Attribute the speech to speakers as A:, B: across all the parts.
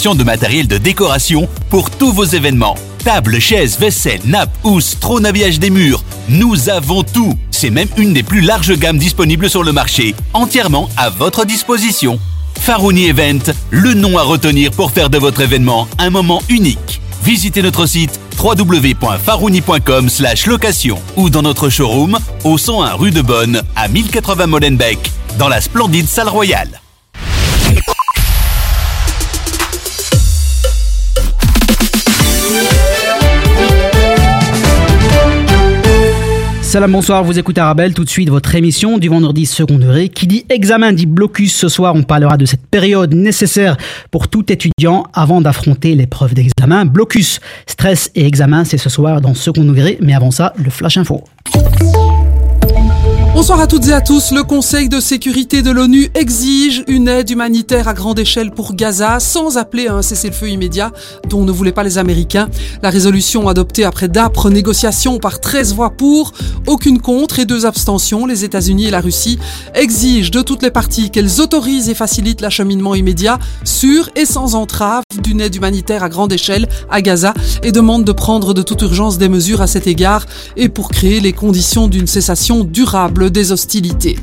A: de matériel de décoration pour tous vos événements. Table, chaises, vaisselle, nappes, housses, trône habillage des murs. Nous avons tout. C'est même une des plus larges gammes disponibles sur le marché, entièrement à votre disposition. Farouni Event, le nom à retenir pour faire de votre événement un moment unique. Visitez notre site www.farouni.com location ou dans notre showroom au 101 rue de Bonne à 1080 Molenbeek dans la splendide salle royale.
B: Salam, bonsoir, vous écoutez Arabelle, tout de suite votre émission du vendredi second degré. Qui dit examen dit blocus. Ce soir, on parlera de cette période nécessaire pour tout étudiant avant d'affronter l'épreuve d'examen. Blocus, stress et examen, c'est ce soir dans second degré. Mais avant ça, le flash info.
C: Bonsoir à toutes et à tous. Le Conseil de sécurité de l'ONU exige une aide humanitaire à grande échelle pour Gaza sans appeler à un cessez-le-feu immédiat dont ne voulaient pas les Américains. La résolution adoptée après d'âpres négociations par 13 voix pour, aucune contre et deux abstentions, les États-Unis et la Russie, exige de toutes les parties qu'elles autorisent et facilitent l'acheminement immédiat, sûr et sans entrave d'une aide humanitaire à grande échelle à Gaza et demande de prendre de toute urgence des mesures à cet égard et pour créer les conditions d'une cessation durable des hostilités.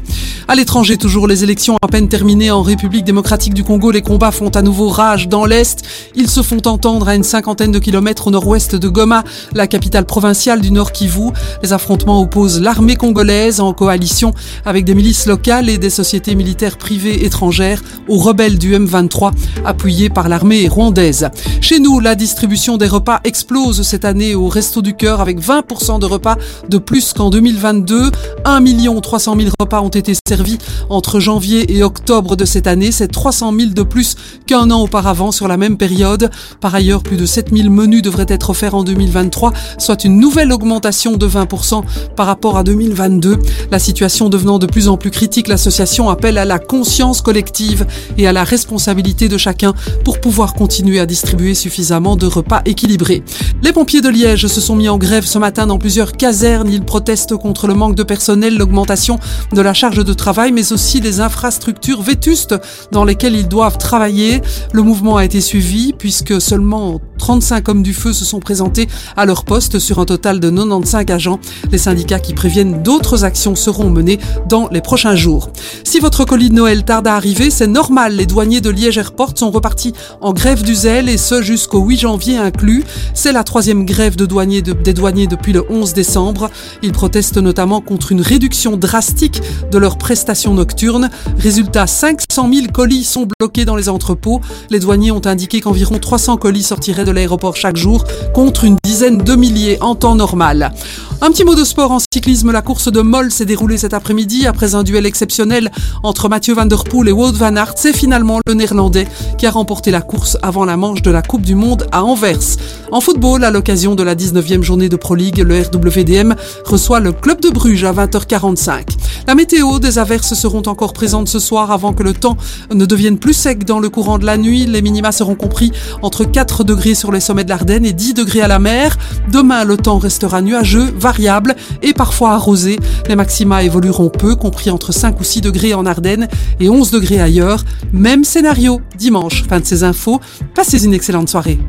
C: À l'étranger, toujours les élections à peine terminées en République démocratique du Congo, les combats font à nouveau rage dans l'Est. Ils se font entendre à une cinquantaine de kilomètres au nord-ouest de Goma, la capitale provinciale du Nord Kivu. Les affrontements opposent l'armée congolaise en coalition avec des milices locales et des sociétés militaires privées étrangères aux rebelles du M23, appuyés par l'armée rwandaise. Chez nous, la distribution des repas explose cette année au Resto du Cœur avec 20% de repas de plus qu'en 2022. 1 million 300 000 repas ont été servis entre janvier et octobre de cette année. C'est 300 000 de plus qu'un an auparavant sur la même période. Par ailleurs, plus de 7 000 menus devraient être offerts en 2023, soit une nouvelle augmentation de 20% par rapport à 2022. La situation devenant de plus en plus critique, l'association appelle à la conscience collective et à la responsabilité de chacun pour pouvoir continuer à distribuer suffisamment de repas équilibrés. Les pompiers de Liège se sont mis en grève ce matin dans plusieurs casernes. Ils protestent contre le manque de personnel, l'augmentation de la charge de travail, mais aussi des infrastructures vétustes dans lesquelles ils doivent travailler. Le mouvement a été suivi puisque seulement 35 hommes du feu se sont présentés à leur poste sur un total de 95 agents. Les syndicats qui préviennent d'autres actions seront menées dans les prochains jours. Si votre colis de Noël tarde à arriver, c'est normal. Les douaniers de Liège Airport sont repartis en grève du zèle et ce jusqu'au 8 janvier inclus. C'est la troisième grève de douaniers des douaniers depuis le 11 décembre. Ils protestent notamment contre une réduction drastique de leurs prestations nocturnes. Résultat, 500 000 colis sont bloqués dans les entrepôts. Les douaniers ont indiqué qu'environ 300 colis sortiraient de l'aéroport chaque jour contre une dizaine de milliers en temps normal. Un petit mot de sport en cyclisme. La course de Moll s'est déroulée cet après-midi après un duel exceptionnel entre Mathieu Van Der Poel et Wout Van Aert. C'est finalement le néerlandais qui a remporté la course avant la manche de la Coupe du Monde à Anvers. En football, à l'occasion de la 19e journée de Pro League, le RWDM reçoit le club de Bruges à 20h45. La météo, des averses seront encore présentes ce soir avant que le temps ne devienne plus sec dans le courant de la nuit. Les minima seront compris entre 4 degrés sur les sommets de l'Ardenne et 10 degrés à la mer. Demain, le temps restera nuageux, variable et parfois arrosé. Les maxima évolueront peu, compris entre 5 ou 6 degrés en Ardennes et 11 degrés ailleurs. Même scénario dimanche. Fin de ces infos. Passez une excellente soirée.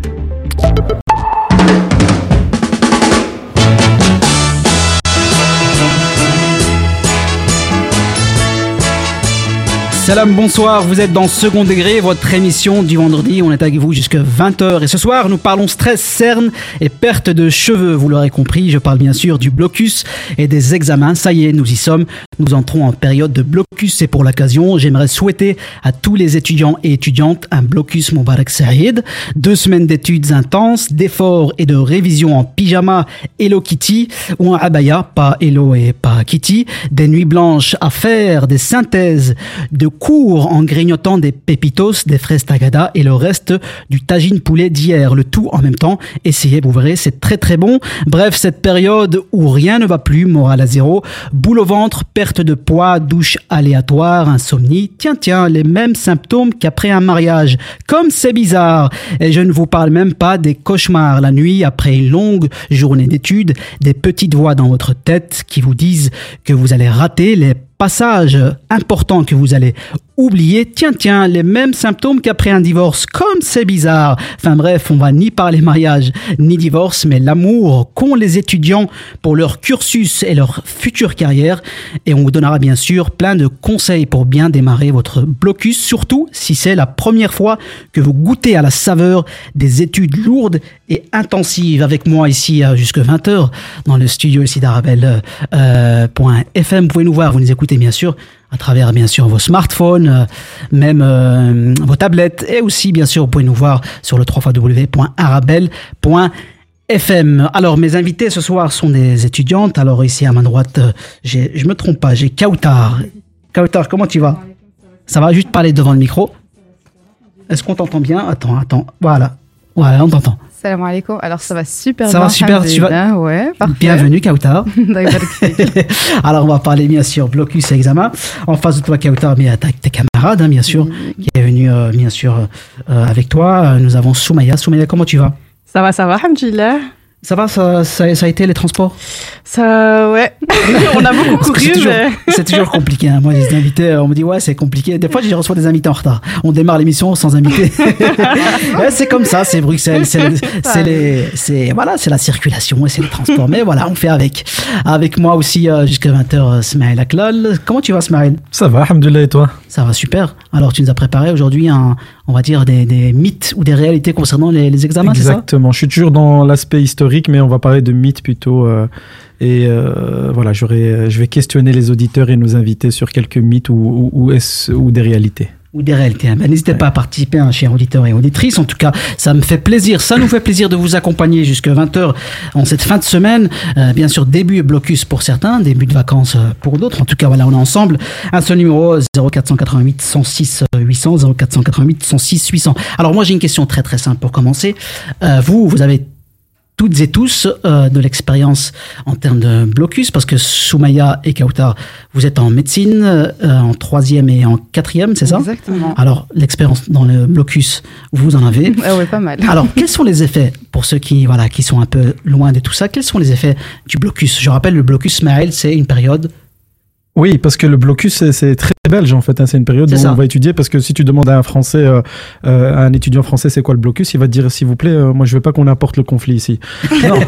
B: Salam, bonsoir, vous êtes dans Second Degré, votre émission du vendredi, on est avec vous jusqu'à 20h et ce soir nous parlons stress, cerne et perte de cheveux, vous l'aurez compris, je parle bien sûr du blocus et des examens, ça y est, nous y sommes, nous entrons en période de blocus. Et pour l'occasion, j'aimerais souhaiter à tous les étudiants et étudiantes un blocus Mubarak Saïd, deux semaines d'études intenses, d'efforts et de révision en pyjama Hello Kitty ou en abaya, pas Hello et pas Kitty, des nuits blanches à faire, des synthèses de cours en grignotant des pépitos, des fraises tagada et le reste du tagine poulet d'hier. Le tout en même temps. Essayez, vous verrez, c'est très très bon. Bref, cette période où rien ne va plus, morale à zéro, boule au ventre, perte de poids, douche aléatoire, insomnie. Tiens, tiens, les mêmes symptômes qu'après un mariage. Comme c'est bizarre. Et je ne vous parle même pas des cauchemars la nuit après une longue journée d'études, des petites voix dans votre tête qui vous disent que vous allez rater les passage important que vous allez oublier. Tiens, tiens, les mêmes symptômes qu'après un divorce. Comme c'est bizarre. Enfin bref, on va ni parler mariage ni divorce, mais l'amour qu'ont les étudiants pour leur cursus et leur future carrière. Et on vous donnera bien sûr plein de conseils pour bien démarrer votre blocus, surtout si c'est la première fois que vous goûtez à la saveur des études lourdes et intensives. Avec moi ici jusque 20h dans le studio ici d'Arabelle.fm. Euh, vous pouvez nous voir, vous nous écoutez bien sûr à travers bien sûr vos smartphones, euh, même euh, vos tablettes et aussi bien sûr vous pouvez nous voir sur le www.arabelle.fm. Alors mes invités ce soir sont des étudiantes. Alors ici à ma droite, euh, je me trompe pas, j'ai Kautar. Kautar, comment tu vas? Ça va? Juste parler devant le micro. Est-ce qu'on t'entend bien? Attends, attends. Voilà. Voilà, on t'entend.
D: Salam alaikum. Alors ça va super
B: ça
D: bien.
B: va super. Tu vas...
D: Ouais,
B: Bienvenue Kautar. Alors on va parler bien sûr blocus et examen. En face de toi Kautar, mais t'as tes camarades hein, bien sûr qui est venu euh, bien sûr euh, avec toi. Nous avons Soumaya. Soumaya, comment tu vas?
E: Ça va, ça va, alhamdulillah.
B: Ça va, ça, ça, ça, a été les transports
E: Ça, ouais. on a beaucoup couru.
B: C'est toujours, mais... toujours, compliqué. Hein. Moi, les invités, on me dit, ouais, c'est compliqué. Des fois, je reçois des invités en retard. On démarre l'émission sans invité. c'est comme ça, c'est Bruxelles. C'est les, c'est, voilà, c'est la circulation et c'est le transport. Mais voilà, on fait avec. Avec moi aussi, euh, jusqu'à 20h, euh, Smaïl Aklal. Comment tu vas, Smaïl
F: Ça va, alhamdoulilah, et toi?
B: Ça va, super. Alors, tu nous as préparé aujourd'hui un, on va dire, des, mythes ou des réalités concernant les, examens, c'est ça?
F: Exactement. Je suis toujours dans l'aspect historique, mais on va parler de mythes plutôt. Euh, et euh, voilà, je vais questionner les auditeurs et nos invités sur quelques mythes ou, ou des réalités
B: ou des réalités. Ben, N'hésitez pas à participer, hein, chers auditeurs et auditrices. En tout cas, ça me fait plaisir, ça nous fait plaisir de vous accompagner jusqu'à 20h en cette fin de semaine. Euh, bien sûr, début blocus pour certains, début de vacances euh, pour d'autres. En tout cas, voilà, on est ensemble. Un seul numéro 0488 106 800 0488 106 800. Alors moi, j'ai une question très très simple pour commencer. Euh, vous, vous avez toutes et tous euh, de l'expérience en termes de blocus, parce que Soumaya et Kautar, vous êtes en médecine, euh, en troisième et en quatrième, c'est ça
D: Exactement.
B: Alors, l'expérience dans le blocus, vous en avez
D: ah Oui, pas mal.
B: Alors, quels sont les effets, pour ceux qui, voilà, qui sont un peu loin de tout ça, quels sont les effets du blocus? Je rappelle, le blocus Maël, c'est une période
F: oui, parce que le blocus, c'est très belge en fait. Hein. C'est une période où on va étudier parce que si tu demandes à un Français, euh, euh, à un étudiant français, c'est quoi le blocus, il va te dire s'il vous plaît, euh, moi je veux pas qu'on apporte le conflit ici. non,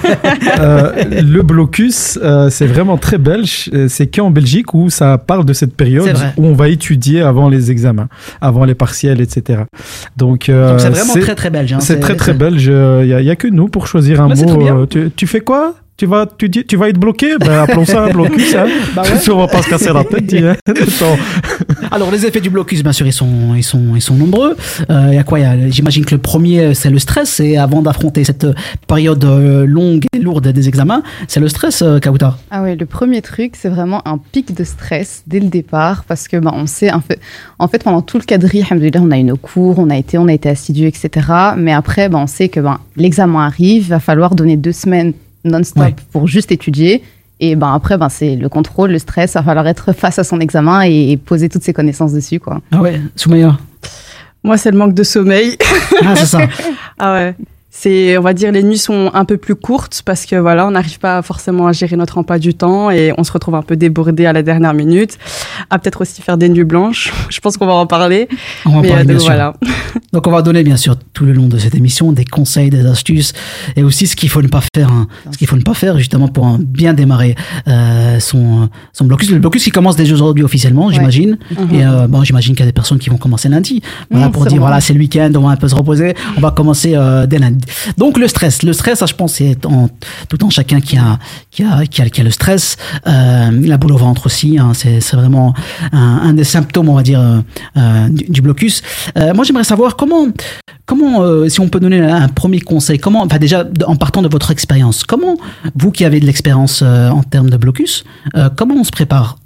F: le blocus, c'est vraiment très belge. C'est qu'en Belgique où ça parle de cette période où on va étudier avant les examens, avant les partiels, etc.
B: Donc c'est vraiment très très belge. Hein.
F: C'est très très belge. Il y, a que nous pour choisir un mot. Tu, tu fais quoi? Tu vas, tu, dis, tu vas être bloqué? Ben, Appelons ça un blocus. Hein. bah ouais. On va pas se casser la tête. Hein,
B: Alors, les effets du blocus, bien sûr, ils sont, ils sont, ils sont nombreux. Euh, il y a quoi J'imagine que le premier, c'est le stress. Et avant d'affronter cette période euh, longue et lourde des examens, c'est le stress, euh, Kauta.
D: Ah oui, le premier truc, c'est vraiment un pic de stress dès le départ. Parce que ben, on sait, en fait, en fait, pendant tout le quadri, on a eu nos cours, on a été, on a été assidu, etc. Mais après, ben, on sait que ben, l'examen arrive, il va falloir donner deux semaines non-stop pour juste étudier. Et ben après, ben c'est le contrôle, le stress, il va falloir être face à son examen et, poser toutes ses connaissances dessus. Quoi.
B: Ah ouais, Soumaya
E: Moi, c'est le manque de sommeil.
B: Ah, c'est ça.
E: ah ouais. C'est, on va dire, les nuits sont un peu plus courtes parce que voilà, on n'arrive pas forcément à gérer notre emploi du temps et on se retrouve un peu débordé à la dernière minute. À peut-être aussi faire des nuits blanches. Je pense qu'on va en parler.
B: On va en parler, euh, donc, voilà. Donc on va donner bien sûr tout le long de cette émission des conseils, des astuces et aussi ce qu'il faut ne pas faire, hein. ce qu'il faut ne pas faire justement pour bien démarrer euh, son son blocus. Le blocus qui commence déjà aujourd'hui officiellement, j'imagine. Mhm. Et euh, bon, j'imagine qu'il y a des personnes qui vont commencer lundi. Voilà pour dire voilà c'est le week-end, on va un peu se reposer. On va commencer euh, dès lundi. Donc le stress, le stress, ça, je pense, c'est tout en chacun qui a, qui a, qui a, le stress, euh, la boule au ventre aussi. Hein, c'est, vraiment un, des symptômes, on va dire, euh, euh du, blocus. Moi, j'aimerais savoir comment, comment, si on peut donner un premier conseil, comment, enfin déjà en partant de votre expérience, comment vous qui avez de l'expérience en termes de blocus, comment on se prépare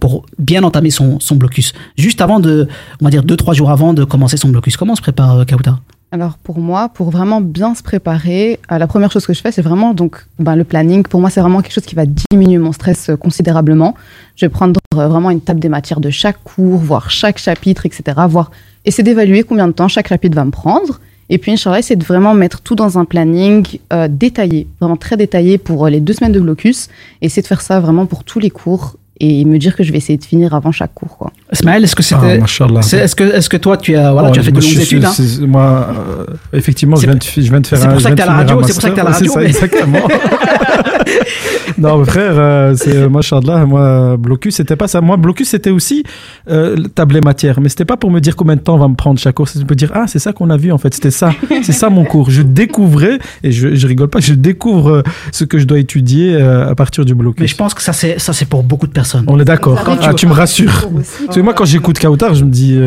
B: pour bien entamer son, blocus, juste avant de, on va dire deux trois jours avant de commencer son blocus. Comment se prépare, Kauta
D: alors pour moi, pour vraiment bien se préparer, euh, la première chose que je fais, c'est vraiment donc ben, le planning. Pour moi, c'est vraiment quelque chose qui va diminuer mon stress euh, considérablement. Je vais prendre euh, vraiment une table des matières de chaque cours, voir chaque chapitre, etc. Voir, essayer d'évaluer combien de temps chaque chapitre va me prendre. Et puis, Inch'Allah, c'est de vraiment mettre tout dans un planning détaillé, vraiment très détaillé pour les deux semaines de blocus. Et essayer de faire ça vraiment pour tous les cours et me dire que je vais essayer de finir avant chaque cours. Quoi.
B: Ismaël, est-ce que c'était.
F: Ah,
B: est-ce que, est que toi, tu as, voilà, tu as fait de longues études hein
F: Moi, euh, effectivement, je viens, de, je viens de faire
B: C'est pour ça que tu à la radio, c'est pour ça que tu à la radio.
F: C'est ça, exactement. non, frère, euh, c'est euh, machallah, moi, blocus, c'était pas ça. Moi, blocus, c'était aussi euh, table et matière, mais c'était pas pour me dire combien de temps on va me prendre chaque cours, c'était pour dire, ah, c'est ça qu'on a vu, en fait, c'était ça, c'est ça mon cours. Je découvrais, et je, je rigole pas, je découvre ce que je dois étudier à partir du blocus.
B: Mais je pense que ça, c'est, ça, c'est pour beaucoup de personnes.
F: On est d'accord. Ah, tu me rassures. Parce que moi, quand j'écoute Kautar, je me dis,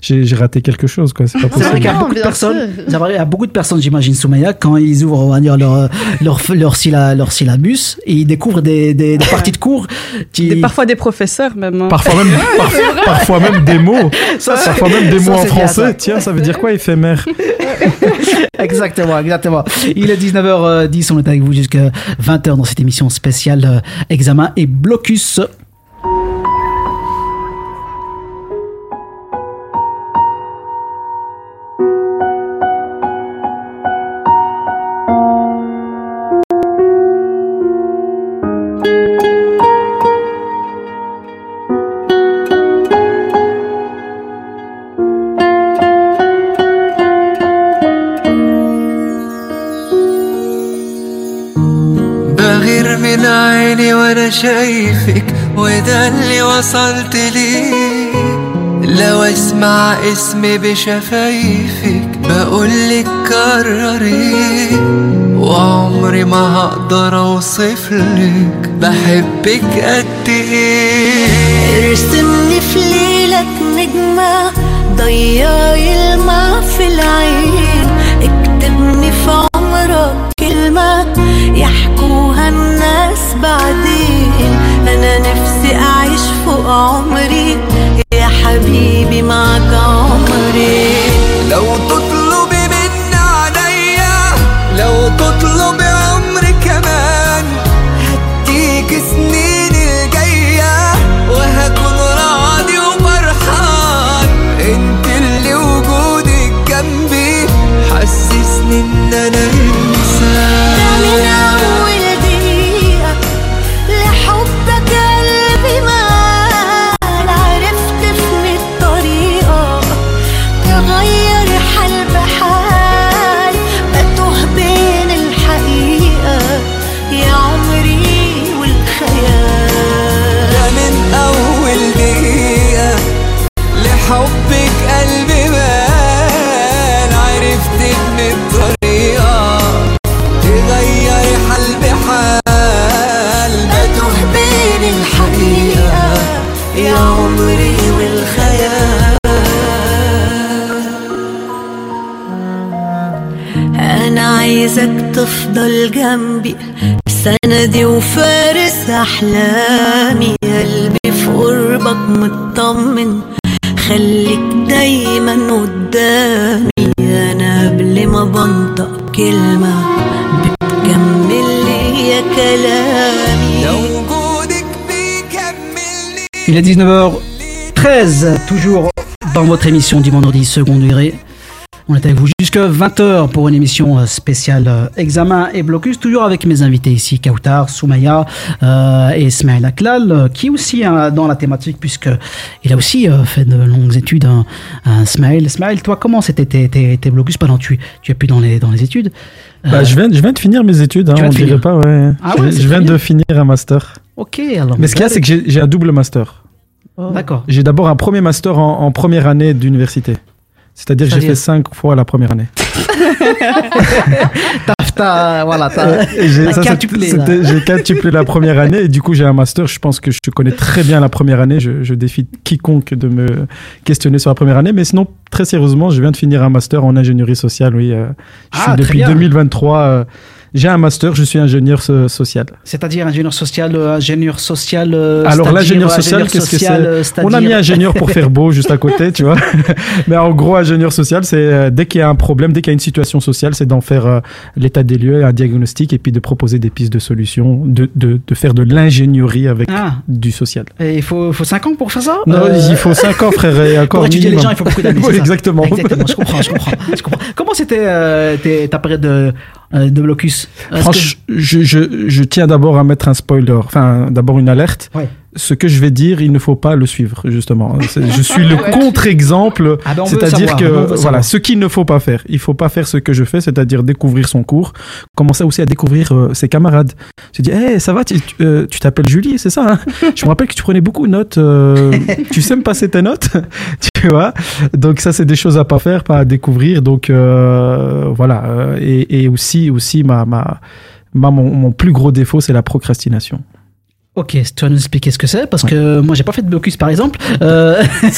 F: j'ai, j'ai raté quelque chose, quoi. C'est pas possible.
B: C'est vrai qu'il y a beaucoup de personnes, il y a beaucoup de personnes, j'imagine, Soumaya, quand ils ouvrent, on va dire, leur, leur, leur, leur syllabus, et ils découvrent des, des, parties de cours.
E: Qui... parfois des professeurs même. Hein.
F: Parfois même, parfois même des mots. Ça, parfois même des mots en français. Tiens, ça veut dire quoi éphémère?
B: Exactement, exactement. Il est 19h10, on est avec vous jusqu'à 20h dans cette émission spéciale euh, examen et blocus.
G: شايفك وده اللي وصلت ليه لو أسمع اسمي بشفايفك بقولك كرري. وعمري ما هقدر اوصفلك بحبك قد إيه؟
H: ارسمني في ليلك نجمة ضيعي الماء في العين. اكتبني في عمرك كلمة الناس بعدين. أنا نفسي أعيش فوق عمري. يا حبيبي معك تفضل جنبي سندي وفارس أحلامي. قلبي في قربك مطمن خليك دايما قدامي. أنا قبل ما بنطق كلمة بتكمل لي كلامي.
G: لو وجودك بيكملني.
B: Il est 19h13, toujours dans votre émission du vendredi second degré. On est avec vous jusqu'à 20h pour une émission euh, spéciale euh, examen et blocus, toujours avec mes invités ici, Kautar, Soumaya euh, et Ismaël Aklal, qui est aussi euh, dans la thématique, puisqu'il a aussi euh, fait de longues études, hein, hein, Ismaël. Ismaël, toi, comment c'était tes, tes, tes blocus pendant que tu, tu es plus dans les, dans les études?
F: Bah, je, viens, je viens de finir mes études, hein, on dirait pas, ouais.
B: Ah
F: je
B: ouais,
F: je
B: c'est
F: viens de finir un master.
B: Ok, alors.
F: Mais ce qu'il y a, c'est que j'ai un double master.
B: D'accord.
F: J'ai d'abord un premier master en, en première année d'université. C'est-à-dire que j'ai fait cinq fois la première année.
B: T'as, voilà.
F: Et j'ai
B: quintuplé,
F: la première année et du coup j'ai un master. Je pense que je connais très bien la première année. Je, je défie quiconque de me questionner sur la première année. Mais sinon, très sérieusement, je viens de finir un master en ingénierie sociale. Oui, euh, je
B: Ah,
F: suis depuis
B: bien.
F: 2023. euh, j'ai un master. Je suis ingénieur so- social.
B: C'est-à-dire ingénieur social, euh, ingénieur social. euh,
F: Alors, l'ingénieur social, qu'est-ce que c'est
B: euh,
F: On a mis ingénieur pour faire beau juste à côté, tu vois. Mais en gros, ingénieur social, c'est euh, dès qu'il y a un problème, dès qu'il y a une situation sociale, c'est d'en faire l'état des lieux, un diagnostic et puis de proposer des pistes de solutions, de, de, de faire de l'ingénierie avec
B: Ah,
F: du social.
B: et il faut, faut 5 ans pour faire ça
F: Non, il faut 5 ans, frère, et encore
B: Pour étudier les gens, il faut beaucoup d'années.
F: Exactement.
B: Exactement, je comprends, je comprends, je comprends. Comment c'était euh, ta période de, de blocus
F: Franchement, je, je, je tiens d'abord à mettre un spoiler, enfin d'abord une alerte.
B: Ouais.
F: Ce que je vais dire, il ne faut pas le suivre, justement. Je suis le contre-exemple,
B: Ah ben,
F: c'est-à-dire que, voilà, ce qu'il ne faut pas faire. Il faut pas faire ce que je fais, c'est-à-dire découvrir son cours, commencer aussi à découvrir euh, ses camarades. Tu dis, hey, ça va, tu euh, tu t'appelles Julie, c'est ça hein Je me rappelle que tu prenais beaucoup de notes. euh, tu sais me passer tes notes, tu vois Donc ça, c'est des choses à pas faire, pas à découvrir. Donc euh, voilà. et, et aussi, aussi ma, ma, ma- mon, mon plus gros défaut, c'est la procrastination.
B: Ok, tu vas nous expliquer ce que c'est parce que moi j'ai pas fait de blocus par exemple. Euh,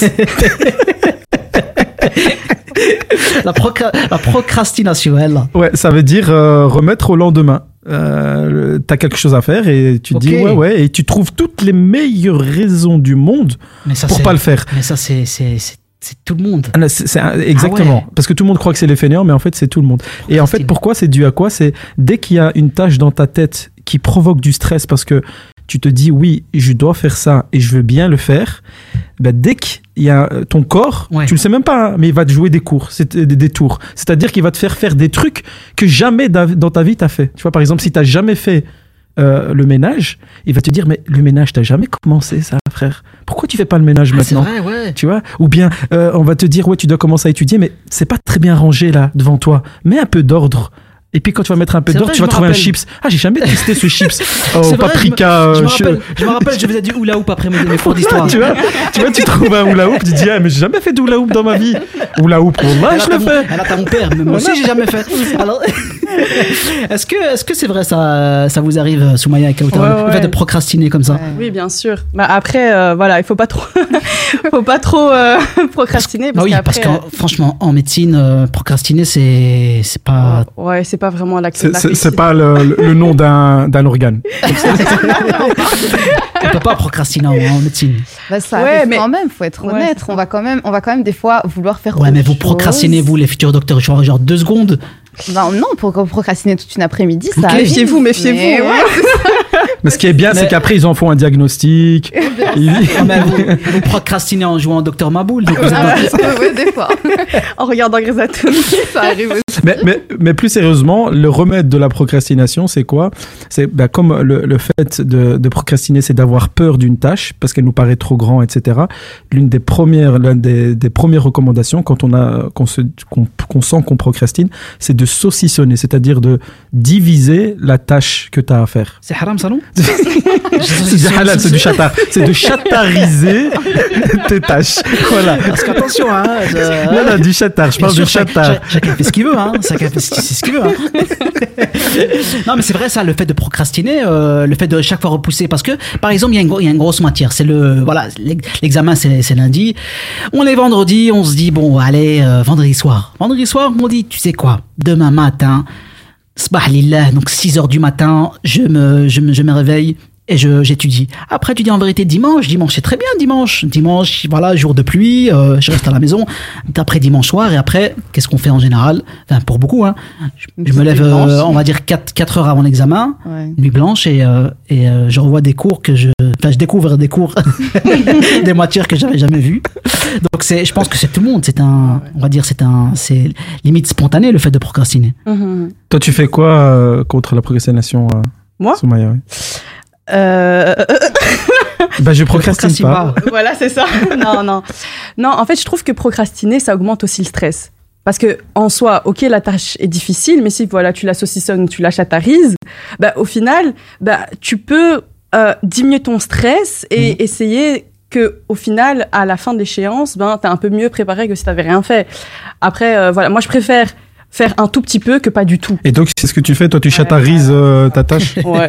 B: la, procra- la procrastination, elle.
F: Ouais, ça veut dire euh, remettre au lendemain. Euh, T'as quelque chose à faire et tu dis ouais ouais et tu trouves toutes les meilleures raisons du monde
B: Mais ça
F: pour pas le faire.
B: Mais ça c'est c'est tout le monde.
F: Ah non, exactement.
B: Ah ouais.
F: Parce que tout le monde croit que c'est les fainéants, mais en fait, c'est tout le monde. Et en fait, pourquoi c'est dû à quoi? C'est dès qu'il y a une tâche dans ta tête qui provoque du stress parce que tu te dis oui, je dois faire ça et je veux bien le faire. Ben, dès qu'il y a euh, ton corps,
B: Ouais.
F: tu le sais même pas, hein, mais il va te jouer des cours, c'est des, des tours. C'est-à-dire qu'il va te faire faire des trucs que jamais dans ta vie t'as fait. Tu vois, par exemple, si t'as jamais fait euh, le ménage, il va te dire mais le ménage t'as jamais commencé ça, frère. Pourquoi tu fais pas le ménage
B: Ah,
F: maintenant
B: vrai, ouais.
F: tu vois? Ou bien euh, on va te dire ouais tu dois commencer à étudier mais c'est pas très bien rangé là devant toi mets un peu d'ordre et puis quand tu vas mettre un peu
B: C'est vrai,
F: tu vas trouver un chips ah j'ai jamais testé ce chips
B: C'est
F: au
B: vrai,
F: paprika
B: Je me,
F: euh,
B: je me rappelle, je me rappelle, je faisais du hula hoop après mes, cours d'histoire.
F: tu vois tu vois tu trouves un hula hoop tu dis ah mais j'ai jamais fait de hula hoop dans ma vie hula hoop
B: Elle
F: je le fais
B: Elle a ta mon père, mais moi aussi j'ai jamais fait. Alors, est-ce que est-ce que c'est vrai ça ça vous arrive Soumaya et Kauta,
E: Ouais,
B: le fait
E: ouais.
B: de procrastiner comme ça?
E: Oui, bien sûr. Bah, après, euh, voilà, il faut pas trop, faut pas trop euh, procrastiner.
B: Bah
E: Parce
B: oui, parce que franchement, en médecine, procrastiner, c'est c'est pas.
E: ouais, c'est pas vraiment la
F: c'est pas le, nom d'un d'un organe
B: On peut pas procrastiner en, en médecine.
D: Bah, ça
E: Ouais,
D: arrive
E: mais-
D: quand même, faut être
E: Ouais,
D: honnête. on va quand même, on va quand même des fois vouloir faire.
B: Ouais, mais vous
D: chose.
B: procrastinez, vous, les futurs docteurs, genre, genre deux secondes.
D: Bah, non, pour procrastiner toute une après-midi, ça.
E: Méfiez-vous, méfiez-vous, hein.
D: ouais,
F: mais ce qui est bien
B: Mais-
F: c'est qu'après ils en font un diagnostic Ils-
B: mais vous, vous procrastinez en jouant Docteur Maboul. donc vous
D: Ah, ouais, ouais, des fois.
E: En regardant Grey's Anatomy.
D: ça arrive aussi.
F: mais, mais, mais plus sérieusement, le remède de la procrastination, c'est quoi? C'est bah, comme le, le fait de, de procrastiner, c'est d'avoir peur d'une tâche parce qu'elle nous paraît trop grand, etc. L'une des premières, l'une des, des premières recommandations quand on a, qu'on se, qu'on, qu'on sent qu'on procrastine, c'est de saucissonner, c'est-à-dire de diviser la tâche que tu as à faire.
B: C'est haram, ça, non?
F: C'est du halal, c'est du chatar. C'est de chatariser tes tâches. Voilà.
B: Parce qu'attention, hein. je-
F: Non, non, du chatar. Je parle
B: chaque-
F: chatar.
B: chacun fait ce qu'il veut, hein. Chacun fait ce c'est ce qu'il veut. hein. non, mais c'est vrai ça, le fait de procrastiner, euh, le fait de chaque fois repousser, parce que par exemple, il y, a une gro- il y a une grosse matière. C'est le voilà, l'ex- l'examen, c'est c'est lundi. On est vendredi, on se dit bon, allez, euh, vendredi soir. Vendredi soir, on dit, tu sais quoi, demain matin, Sbah donc 6 heures du matin, je me, je me, je me réveille et je, j'étudie. Après, tu dis en vérité dimanche, dimanche c'est très bien dimanche. Dimanche, voilà, jour de pluie, euh, je reste à la maison. Après dimanche soir et après, qu'est-ce qu'on fait en général? Enfin, pour beaucoup, hein. Je, me lève, euh, on va dire 4, 4 heures avant l'examen,
D: Ouais.
B: nuit blanche et, euh, et euh, je revois des cours que je, enfin, je découvre des cours, des matières que j'avais jamais vues. Donc c'est, je pense que c'est tout le monde. C'est un, on va dire, c'est un, c'est limite spontané le fait de procrastiner.
E: Mhm.
F: Toi, tu fais quoi euh, contre la procrastination euh,
E: Moi?
F: Soumaya, oui?
E: Euh,
F: Bah, je procrastine
B: Procrastine
F: pas.
E: voilà, c'est ça. non, non. Non, en fait, je trouve que procrastiner, ça augmente aussi le stress. Parce que, en soi, ok, la tâche est difficile, mais si, voilà, tu la saucissonnes, tu la chatarises, bah, au final, bah, tu peux euh, diminuer ton stress et essayer que, au final, à la fin de l'échéance, ben, t'es un peu mieux préparé que si t'avais rien fait. Après, euh, voilà, moi, je préfère faire un tout petit peu que pas du tout.
F: Et donc, c'est ce que tu fais. Toi, tu chatarises euh, ta tâche.
E: Ouais.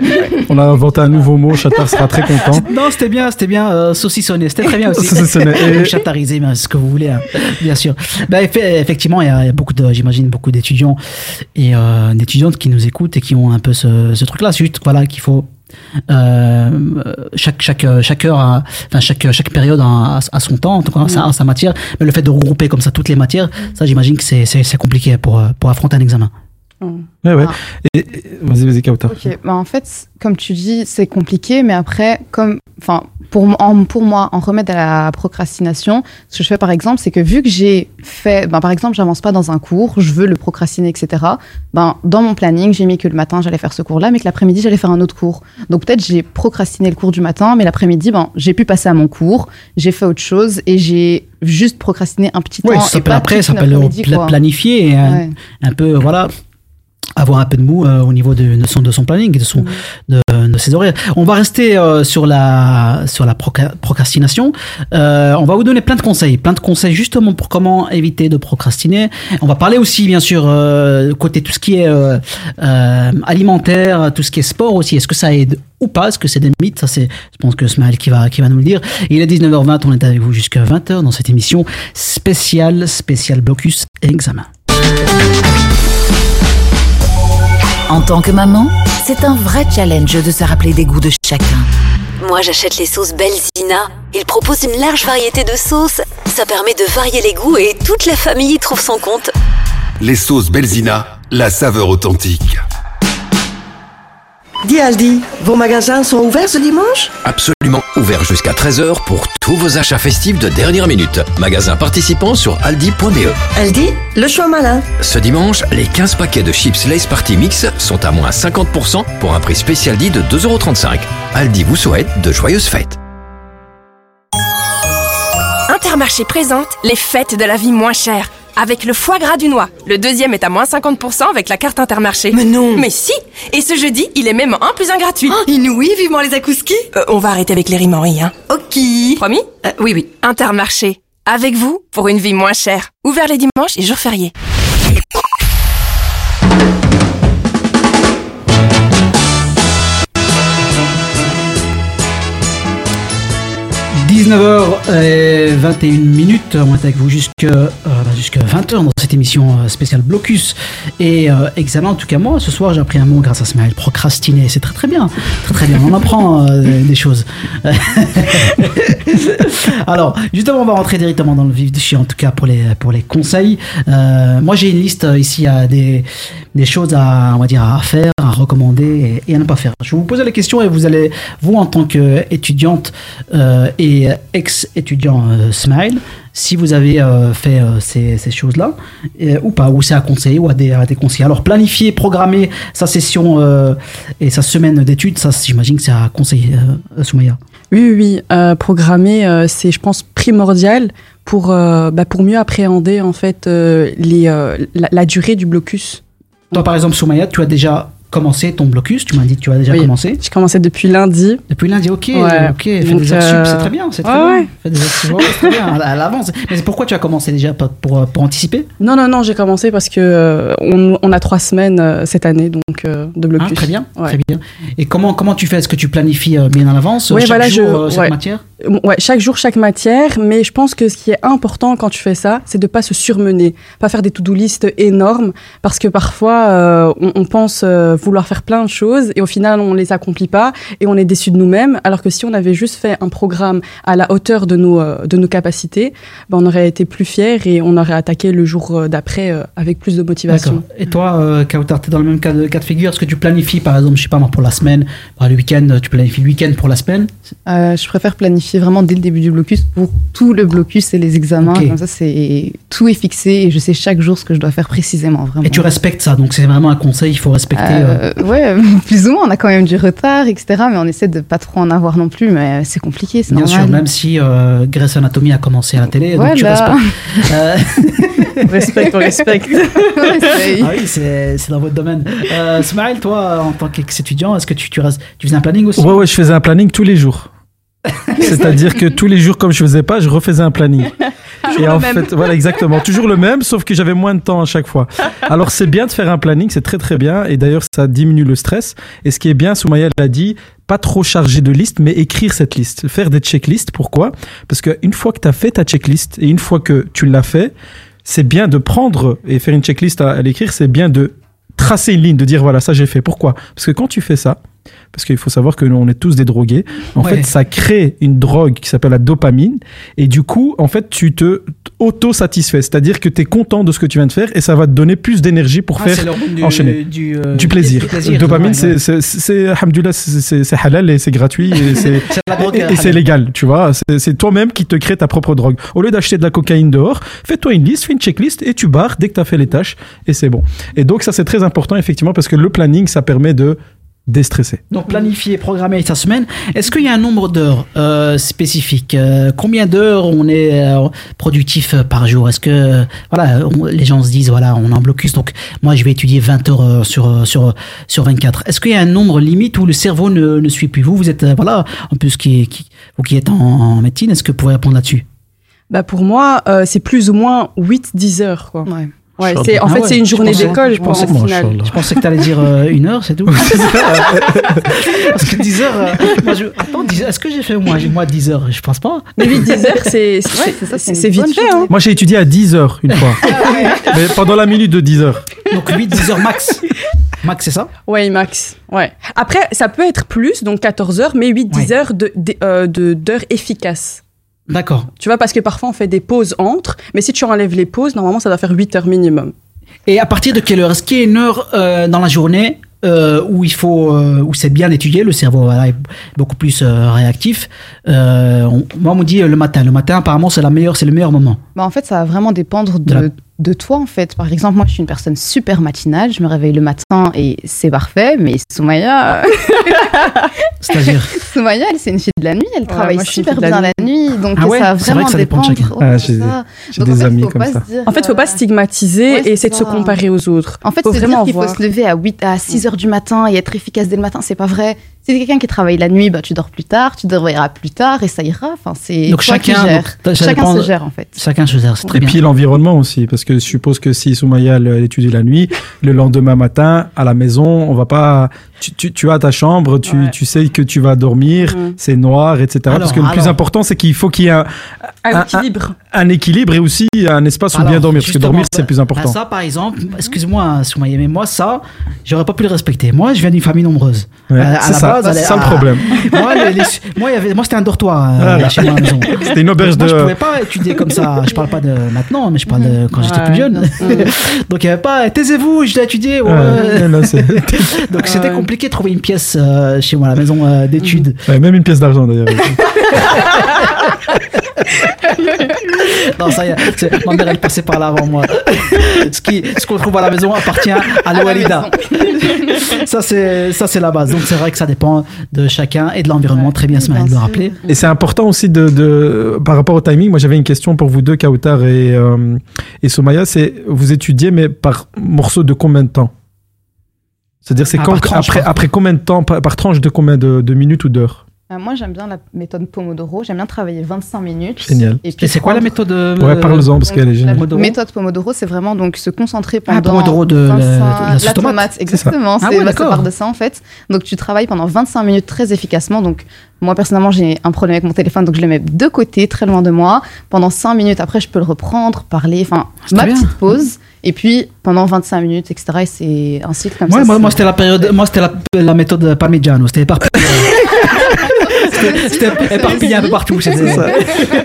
F: On a inventé un nouveau mot. Chatar sera très content.
B: Non, c'était bien, c'était bien euh, saucissonné, c'était très bien aussi.
F: Saucissonné. Et-
B: Ou Chatarisé, mais ce que vous voulez, hein, bien sûr. Effe- effectivement, il y a, il y a beaucoup de, j'imagine, beaucoup d'étudiants et euh, d'étudiantes qui nous écoutent et qui ont un peu ce, ce truc-là. C'est juste, voilà, qu'il faut chaque chaque chaque heure, a- enfin chaque chaque période a, a son temps, en tout cas, sa, sa matière. Mais le fait de regrouper comme ça toutes les matières, ça, j'imagine que c'est compliqué pour euh, pour affronter un examen.
F: Ouais, ouais.
D: Ah.
F: Et, et- vas-y, vas-y, Kautar.
D: Ok, bah en fait, comme tu dis, c'est compliqué, mais après, comme, enfin, pour, en- pour moi, en remède à la procrastination, ce que je fais par exemple, c'est que vu que j'ai fait, ben, par exemple, j'avance pas dans un cours, je veux le procrastiner, etc. Ben, dans mon planning, j'ai mis que le matin j'allais faire ce cours-là, mais que l'après-midi j'allais faire un autre cours. Donc peut-être j'ai procrastiné le cours du matin, mais l'après-midi, ben, j'ai pu passer à mon cours, j'ai fait autre chose et j'ai juste procrastiné un petit
B: Oui,
D: temps.
B: ça
D: et
B: s'appelle
D: pas
B: après, ça s'appelle pla- planifier un,
D: Ouais.
B: un peu, voilà, avoir un peu de mou euh, au niveau de, de son, de son planning, de, son,
D: Mm.
B: de, de ses horaires. On va rester euh, sur la, sur la proca- procrastination. Euh, on va vous donner plein de conseils, plein de conseils justement pour comment éviter de procrastiner. On va parler aussi, bien sûr, côté tout ce qui est alimentaire, tout ce qui est sport aussi. Est-ce que ça aide ou pas? Est-ce que c'est des mythes? Ça, c'est, je pense que Smaël qui va, qui va nous le dire. Il est 19h20, on est avec vous jusqu'à 20h dans cette émission spéciale, spéciale blocus et examen.
I: En tant que maman, c'est un vrai challenge de se rappeler des goûts de chacun.
H: Moi, j'achète les sauces Belzina. Ils proposent une large variété de sauces. Ça permet de varier les goûts et toute la famille y trouve son compte.
J: Les sauces Belzina, la saveur authentique.
K: Dis Aldi, vos magasins sont ouverts ce dimanche
L: Absolument ouvert jusqu'à 13h pour tous vos achats festifs de dernière minute. Magasin participant sur aldi.be.
K: Aldi, le choix malin.
L: Ce dimanche, les 15 paquets de chips Lace Party Mix sont à moins 50% pour un prix spécial dit de 2,35€. Aldi vous souhaite de joyeuses fêtes.
M: Intermarché présente les fêtes de la vie moins chère. Avec le foie gras du noix. Le deuxième est à moins 50% avec la carte Intermarché.
K: Mais non
M: Mais si Et ce jeudi, il est même un plus un gratuit.
K: Oh, Inouï, vivement les akouskis
M: Euh, on va arrêter avec les rimes en hein.
K: Ok.
M: Promis
K: Euh, oui, oui.
M: Intermarché. Avec vous, pour une vie moins chère. Ouvert les dimanches et jours fériés.
B: – 19h21 minutes, on est avec vous jusque, euh, bah, jusque 20h dans cette émission euh, spéciale Blocus et euh, examen. En tout cas, moi, ce soir, j'ai appris un mot grâce à Smaël, procrastiner. C'est très très bien, très très bien. On apprend euh, des choses. Alors, justement, on va rentrer directement dans le vif du sujet, en tout cas pour les, pour les conseils. Moi, j'ai une liste ici à des, des choses à, on va dire, à faire, à recommander et, et à ne pas faire. Je vais vous poser la question et vous allez, vous, en tant qu'étudiante euh, et ex-étudiant euh, Smile, si vous avez euh, fait euh, ces, ces choses-là, euh, ou pas, ou c'est à conseiller ou à des, à des conseils. Alors, planifier, programmer sa session euh, et sa semaine d'études, ça, j'imagine que c'est à conseiller, euh, Soumaya.
E: Oui, oui, oui. Euh, programmer, euh, c'est, je pense, primordial pour, euh, bah, pour mieux appréhender en fait euh, les, euh, la, la durée du blocus.
B: Toi, par exemple, Soumaya, tu as déjà commencé ton blocus, tu m'as dit que tu as déjà
E: Oui.
B: commencé.
E: J'ai commencé depuis lundi.
B: Depuis lundi, ok,
E: Ouais.
B: ok, fais des heures
E: euh,
B: c'est très bien, c'est très
E: ouais,
B: bien.
E: ouais.
B: Fais des heures c'est très bien, à, à l'avance. Mais pourquoi tu as commencé déjà pour, pour, pour anticiper?
E: Non, non, non, j'ai commencé parce que euh, on, on a trois semaines euh, cette année donc euh, de blocus.
B: Ah, Très bien, très bien. Et comment, comment tu fais? Est-ce que tu planifies bien en avance
E: Oui,
B: chaque
E: voilà,
B: jour
E: je-
B: cette matière?
E: Ouais, chaque jour, chaque matière, mais je pense que ce qui est important quand tu fais ça, c'est de pas se surmener, pas faire des to-do list énormes, parce que parfois euh, on, on pense euh, vouloir faire plein de choses et au final on les accomplit pas et on est déçu de nous-mêmes, alors que si on avait juste fait un programme à la hauteur de nos euh, de nos capacités, ben, on aurait été plus fiers et on aurait attaqué le jour d'après euh, avec plus de motivation.
B: Et toi, euh, Kautar, tu es dans le même cas de, cas de figure. Est-ce que tu planifies, par exemple, je sais pas moi, pour la semaine, le week-end, tu planifies le week-end pour la semaine?
D: Euh, je préfère planifier vraiment dès le début du blocus pour tout le blocus et les examens. Comme ça, c'est tout est fixé et je sais chaque jour ce que je dois faire précisément. Vraiment.
B: Et tu respectes ça, donc c'est vraiment un conseil, il faut respecter. euh,
D: Euh, ouais, plus ou moins. On a quand même du retard, etc. Mais on essaie de pas trop en avoir non plus. Mais c'est compliqué, c'est
B: Bien
D: normal.
B: sûr, même si euh, Grey's Anatomy a commencé à la télé, donc tu
D: Voilà.
B: respectes. Euh,
E: On respecte, on respecte.
B: Ah oui, c'est c'est dans votre domaine. Euh, Smaïl, toi, en tant qu'ex-étudiant, est-ce que tu, tu, tu faisais un planning aussi?
F: Ouais, ouais, je faisais un planning tous les jours. C'est-à-dire que tous les jours, comme je faisais pas, je refaisais un planning. Et en fait, voilà, exactement. Toujours le même, sauf que j'avais moins de temps à chaque fois. Alors, c'est bien de faire un planning, c'est très très bien. Et d'ailleurs, ça diminue le stress. Et ce qui est bien, Soumaya l'a dit, pas trop charger de liste, mais écrire cette liste. Faire des checklists. Pourquoi? Parce qu'une fois que tu as fait ta checklist et une fois que tu l'as fait, c'est bien de prendre et faire une checklist à, à l'écrire, c'est bien de tracer une ligne, de dire voilà, ça j'ai fait. Pourquoi? Parce que quand tu fais ça, parce qu'il faut savoir que nous, on est tous des drogués. En
B: Ouais.
F: fait, ça crée une drogue qui s'appelle la dopamine, et du coup, en fait, tu te auto-satisfais, c'est-à-dire que tu es content de ce que tu viens de faire, et ça va te donner plus d'énergie pour
B: Ah,
F: faire
B: du-
F: enchaîner.
B: du, euh,
F: du plaisir.
B: du plaisir,
F: dopamine, c'est, c'est, halal et c'est gratuit et c'est, légal, tu vois. C'est toi-même qui te crée ta propre drogue. Au lieu d'acheter de la cocaïne dehors, fais-toi une liste, fais une checklist et tu barres dès que tu as fait les tâches et c'est bon. Et donc, ça, c'est très important, effectivement, parce que le planning, ça permet de déstresser.
B: Donc planifier, programmer sa semaine. Est-ce qu'il y a un nombre d'heures euh, spécifique Euh, Combien d'heures on est euh, productif euh, par jour? Est-ce que euh, voilà, on- les gens se disent voilà, on est en blocus, donc moi je vais étudier 20 heures sur sur sur 24. Est-ce qu'il y a un nombre limite où le cerveau ne, ne suit plus? Vous, vous êtes voilà, en plus qui, qui vous qui êtes en, en médecine, est-ce que vous pouvez répondre là-dessus?
E: Bah pour moi, euh, c'est plus ou moins 8-10 heures. Quoi.
D: Ouais.
E: Ouais, c'est, en
B: Ah
E: fait,
B: ouais,
E: c'est une journée d'école,
B: je
E: je pense,
B: pensais-
E: au final.
B: Je pensais que tu allais dire euh, une heure, c'est tout. Parce que 10 heures, euh, moi je... Attends, 10 heures, est-ce que j'ai fait moi, j'ai- moi 10 heures Je pense pas.
E: Mais 8-10 heures, c'est,
D: Ouais, c'est ça, c'est une
E: c'est vite fait. Hein.
F: Moi, j'ai étudié à 10 heures une fois. Mais pendant la minute de 10 heures.
B: Donc 8-10 heures max. Max, c'est ça?
E: Ouais, max. Ouais. Après, ça peut être plus, donc 14 heures, mais 8-10
B: Ouais.
E: heures de, de- euh, de- d'heures efficaces.
B: D'accord.
E: Tu vois, parce que parfois on fait des pauses entre, mais si tu enlèves les pauses, normalement ça doit faire 8 heures minimum.
B: Et à partir de quelle heure? Est-ce qu'il y a une heure euh, dans la journée euh, où il faut, euh, où c'est bien étudié, le cerveau voilà, est beaucoup plus euh, réactif? Euh, on- Moi, on me dit euh, le matin. Le matin, apparemment, c'est la meilleure, c'est le meilleur moment.
D: Bah, en fait, ça va vraiment dépendre
B: De la-
D: de, toi, en fait. Par exemple, moi, je suis une personne super matinale. Je me réveille le matin et c'est parfait. Mais Soumaya,
B: C'est-à-dire
D: Soumaya, elle, c'est une fille de la nuit. Elle travaille
E: moi,
D: super bien la nuit. Donc,
B: Ah ouais,
D: ça va
B: c'est vrai
D: vraiment
B: que ça dépend de chacun.
F: Ah, j'ai-
D: Donc, en
F: des
D: fait,
F: amis
D: faut
F: comme
D: pas
F: ça.
D: se dire,
E: En fait, faut pas
D: euh,
E: stigmatiser
D: ouais,
E: et
D: c'est
E: essayer de se comparer aux autres.
D: En fait,
E: faut
D: se dire
E: vraiment
D: qu'il faut se lever à 8 à 6 heures du matin et être efficace dès le matin, c'est pas vrai. Si t'es quelqu'un qui travaille la nuit, bah, tu dors plus tard, tu devras plus tard et ça ira. Enfin, c'est
B: Donc
D: toi qui
B: chacun, donc, ça
D: chacun
B: dépend
D: se gère, en fait.
B: Chacun se gère, c'est très
F: Et
B: bien.
F: puis l'environnement aussi, parce que je suppose que si Soumaya elle, elle étudie la nuit, le lendemain matin à la maison, on va pas. Tu, tu, tu as ta chambre, tu,
E: Ouais.
F: tu sais que tu vas dormir,
E: Mhm.
F: c'est noir, etc.
B: Alors,
F: parce que le plus important, c'est qu'il faut qu'il y ait un,
E: Un
F: Un-
E: équilibre.
F: un équilibre et aussi un espace où bien dormir, parce que dormir c'est le plus
B: bah,
F: important.
B: Ça, par exemple, excuse-moi, Soumaïa, mais moi, ça, j'aurais pas pu le respecter. Moi, je viens d'une famille nombreuse.
F: Ouais,
B: À- à
F: c'est ça,
B: base,
F: ça le
B: ah,
F: problème.
B: Moi, les- les- moi, il y avait- moi, c'était un dortoir euh,
F: Voilà.
B: chez moi à la maison.
F: C'était une auberge
B: moi,
F: de.
B: je pouvais pas étudier comme ça. Je parle pas de maintenant, mais je parle de quand j'étais
E: Ouais.
B: plus jeune. Donc il y avait pas. Taisez-vous, je dois étudier. ouais.
F: Ouais, non, c'est-
B: Donc c'était
E: Ouais.
B: Compliqué de trouver une pièce euh, chez moi à la maison euh, d'études.
F: Ouais, même une pièce d'argent d'ailleurs.
B: Non, ça y est, c'est- ma mère elle passait par là avant moi. Ce qui, ce qu'on trouve à la maison appartient à l'Oualida. Ça c'est, ça c'est la base. Donc c'est vrai que ça dépend de chacun et de l'environnement. Très bien, Smaël de le rappeler.
F: Et c'est important aussi de, de, par rapport au timing. Moi, j'avais une question pour vous deux, Kautar et, euh, et Somaya. C'est vous étudiez, mais par morceau de combien de temps? C'est-à-dire, c'est
B: Ah,
F: quand,
B: par tranche,
F: après, combien de temps, par, par tranche de combien de, de minutes ou d'heures?
D: Euh, Moi, j'aime bien la méthode Pomodoro. J'aime bien travailler 25 minutes.
F: Génial.
D: Et puis
B: Et c'est quoi la méthode euh,
F: Ouais, parle-en parce qu'elle est
D: La
F: géniale.
B: Pomodoro
D: méthode Pomodoro, c'est vraiment donc se concentrer
B: Ah,
D: pendant
B: Pomodoro de la-
D: 25
B: de la sauce tomate.
D: exactement.
B: Ah
D: C'est
B: ouais,
D: bah, part de ça en fait. Donc tu travailles pendant 25 minutes très efficacement. Donc moi personnellement, j'ai un problème avec mon téléphone, donc je le mets de côté, très loin de moi. Pendant 5 minutes, après, je peux le reprendre, parler, enfin ma petite pause. Et puis pendant 25 minutes, etc. Et c'est un cycle comme
B: Ouais,
D: ça.
B: moi,
D: c'est-
B: moi, c'était la période, moi c'était la, la méthode Parmigiano, c'était éparpillé. C'était- c'était éparpillé un peu partout. c'était ça.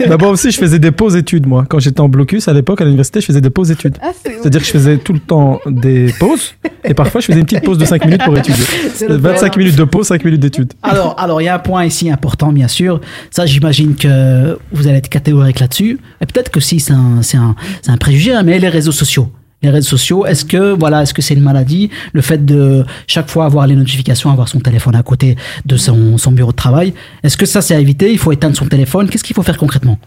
F: bah, moi aussi, je faisais des pauses études, moi. Quand j'étais en blocus à l'époque, à l'université, je faisais des pauses études.
D: Ah, c'est
F: C'est-à-dire que je faisais tout le temps des pauses et parfois je faisais une petite pause de 5 minutes pour étudier.
B: C'est le
F: 25 minutes de pause, 5 minutes d'études.
B: Alors, alors, il y a un point ici important, bien sûr. Ça, j'imagine que vous allez être catégorique là-dessus. Et peut-être que si c'est un, c'est un, c'est un préjugé, hein, mais les réseaux sociaux. Les réseaux sociaux, est-ce que voilà, est-ce que c'est une maladie Le fait de chaque fois avoir les notifications, avoir son téléphone à côté de son, son bureau de travail, est-ce que ça c'est à éviter Il faut éteindre son téléphone? Qu'est-ce qu'il faut faire concrètement?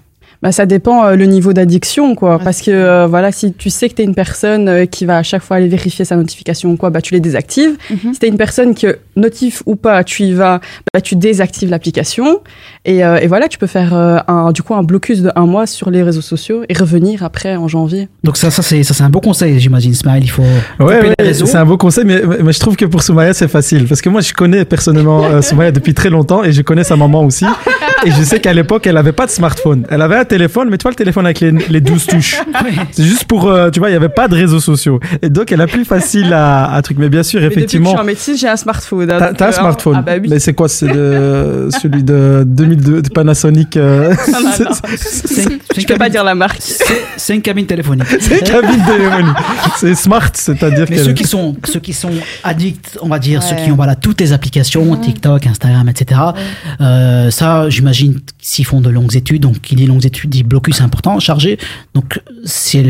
E: Bah, ça dépend euh, le niveau d'addiction, quoi.
D: Ouais,
E: Parce que euh, voilà, si tu sais que tu es une personne euh, qui va à chaque fois aller vérifier sa notification ou quoi, bah, tu les désactives.
D: Mhm.
E: Si tu es une personne que notif ou pas, tu y vas, bah, tu désactives l'application. Et, euh, et voilà, tu peux faire euh, un, du coup un blocus de un mois sur les réseaux sociaux et revenir après en janvier.
B: Donc ça, ça c'est ça c'est un bon conseil, j'imagine, Smile. Il faut
F: Ouais, ouais, c'est un beau conseil, mais, mais je trouve que pour Soumaya, c'est facile. Parce que moi, je connais personnellement euh, Soumaya depuis très longtemps et je connais sa maman aussi. et je sais qu'à l'époque, elle avait pas de smartphone. Elle avait un téléphone, mais tu vois le téléphone avec les, les 12 touches. C'est juste pour, euh, tu vois, il n'y avait pas de réseaux sociaux. Et donc, elle a plus facile à, à truc. Mais bien sûr,
E: Mais depuis que
F: effectivement.
E: je suis en médecine, j'ai un smartphone. hein,
F: T'as un
E: euh,
F: smartphone
E: Ah bah oui.
F: Mais c'est quoi C'est de- celui de 2002 de Panasonic euh,
E: Non, non, non. Je peux pas dire la marque.
B: C'est une cabine téléphonique.
F: C'est une cabine téléphonique. C'est smart, c'est-à-dire
B: Mais
F: que.
B: ceux qui sont ceux qui sont addicts, on va dire,
D: Ouais.
B: ceux qui ont voilà toutes les applications, TikTok, Instagram, etc. euh, ça, j'imagine s'ils font de longues études, donc qui dit longues études dit blocus important, chargé. Donc c'est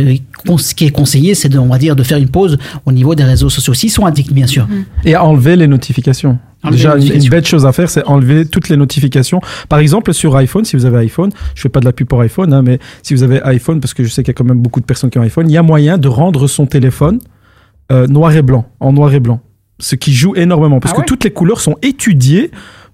B: ce qui est conseillé, c'est de on va dire de faire une pause au niveau des réseaux sociaux. S'ils sont addicts, bien sûr.
F: Et enlever les notifications.
B: Enlever
F: Déjà, une- bête chose à faire, c'est enlever toutes les notifications. Par exemple, sur iPhone, si vous avez iPhone, je fais pas de la pub pour iPhone, hein, mais si vous avez iPhone, parce que je sais qu'il y a quand même beaucoup de personnes qui ont iPhone, il y a moyen de rendre son téléphone euh, noir et blanc, en noir et blanc. Ce qui joue énormément, parce
B: Ah
F: que toutes les couleurs sont étudiées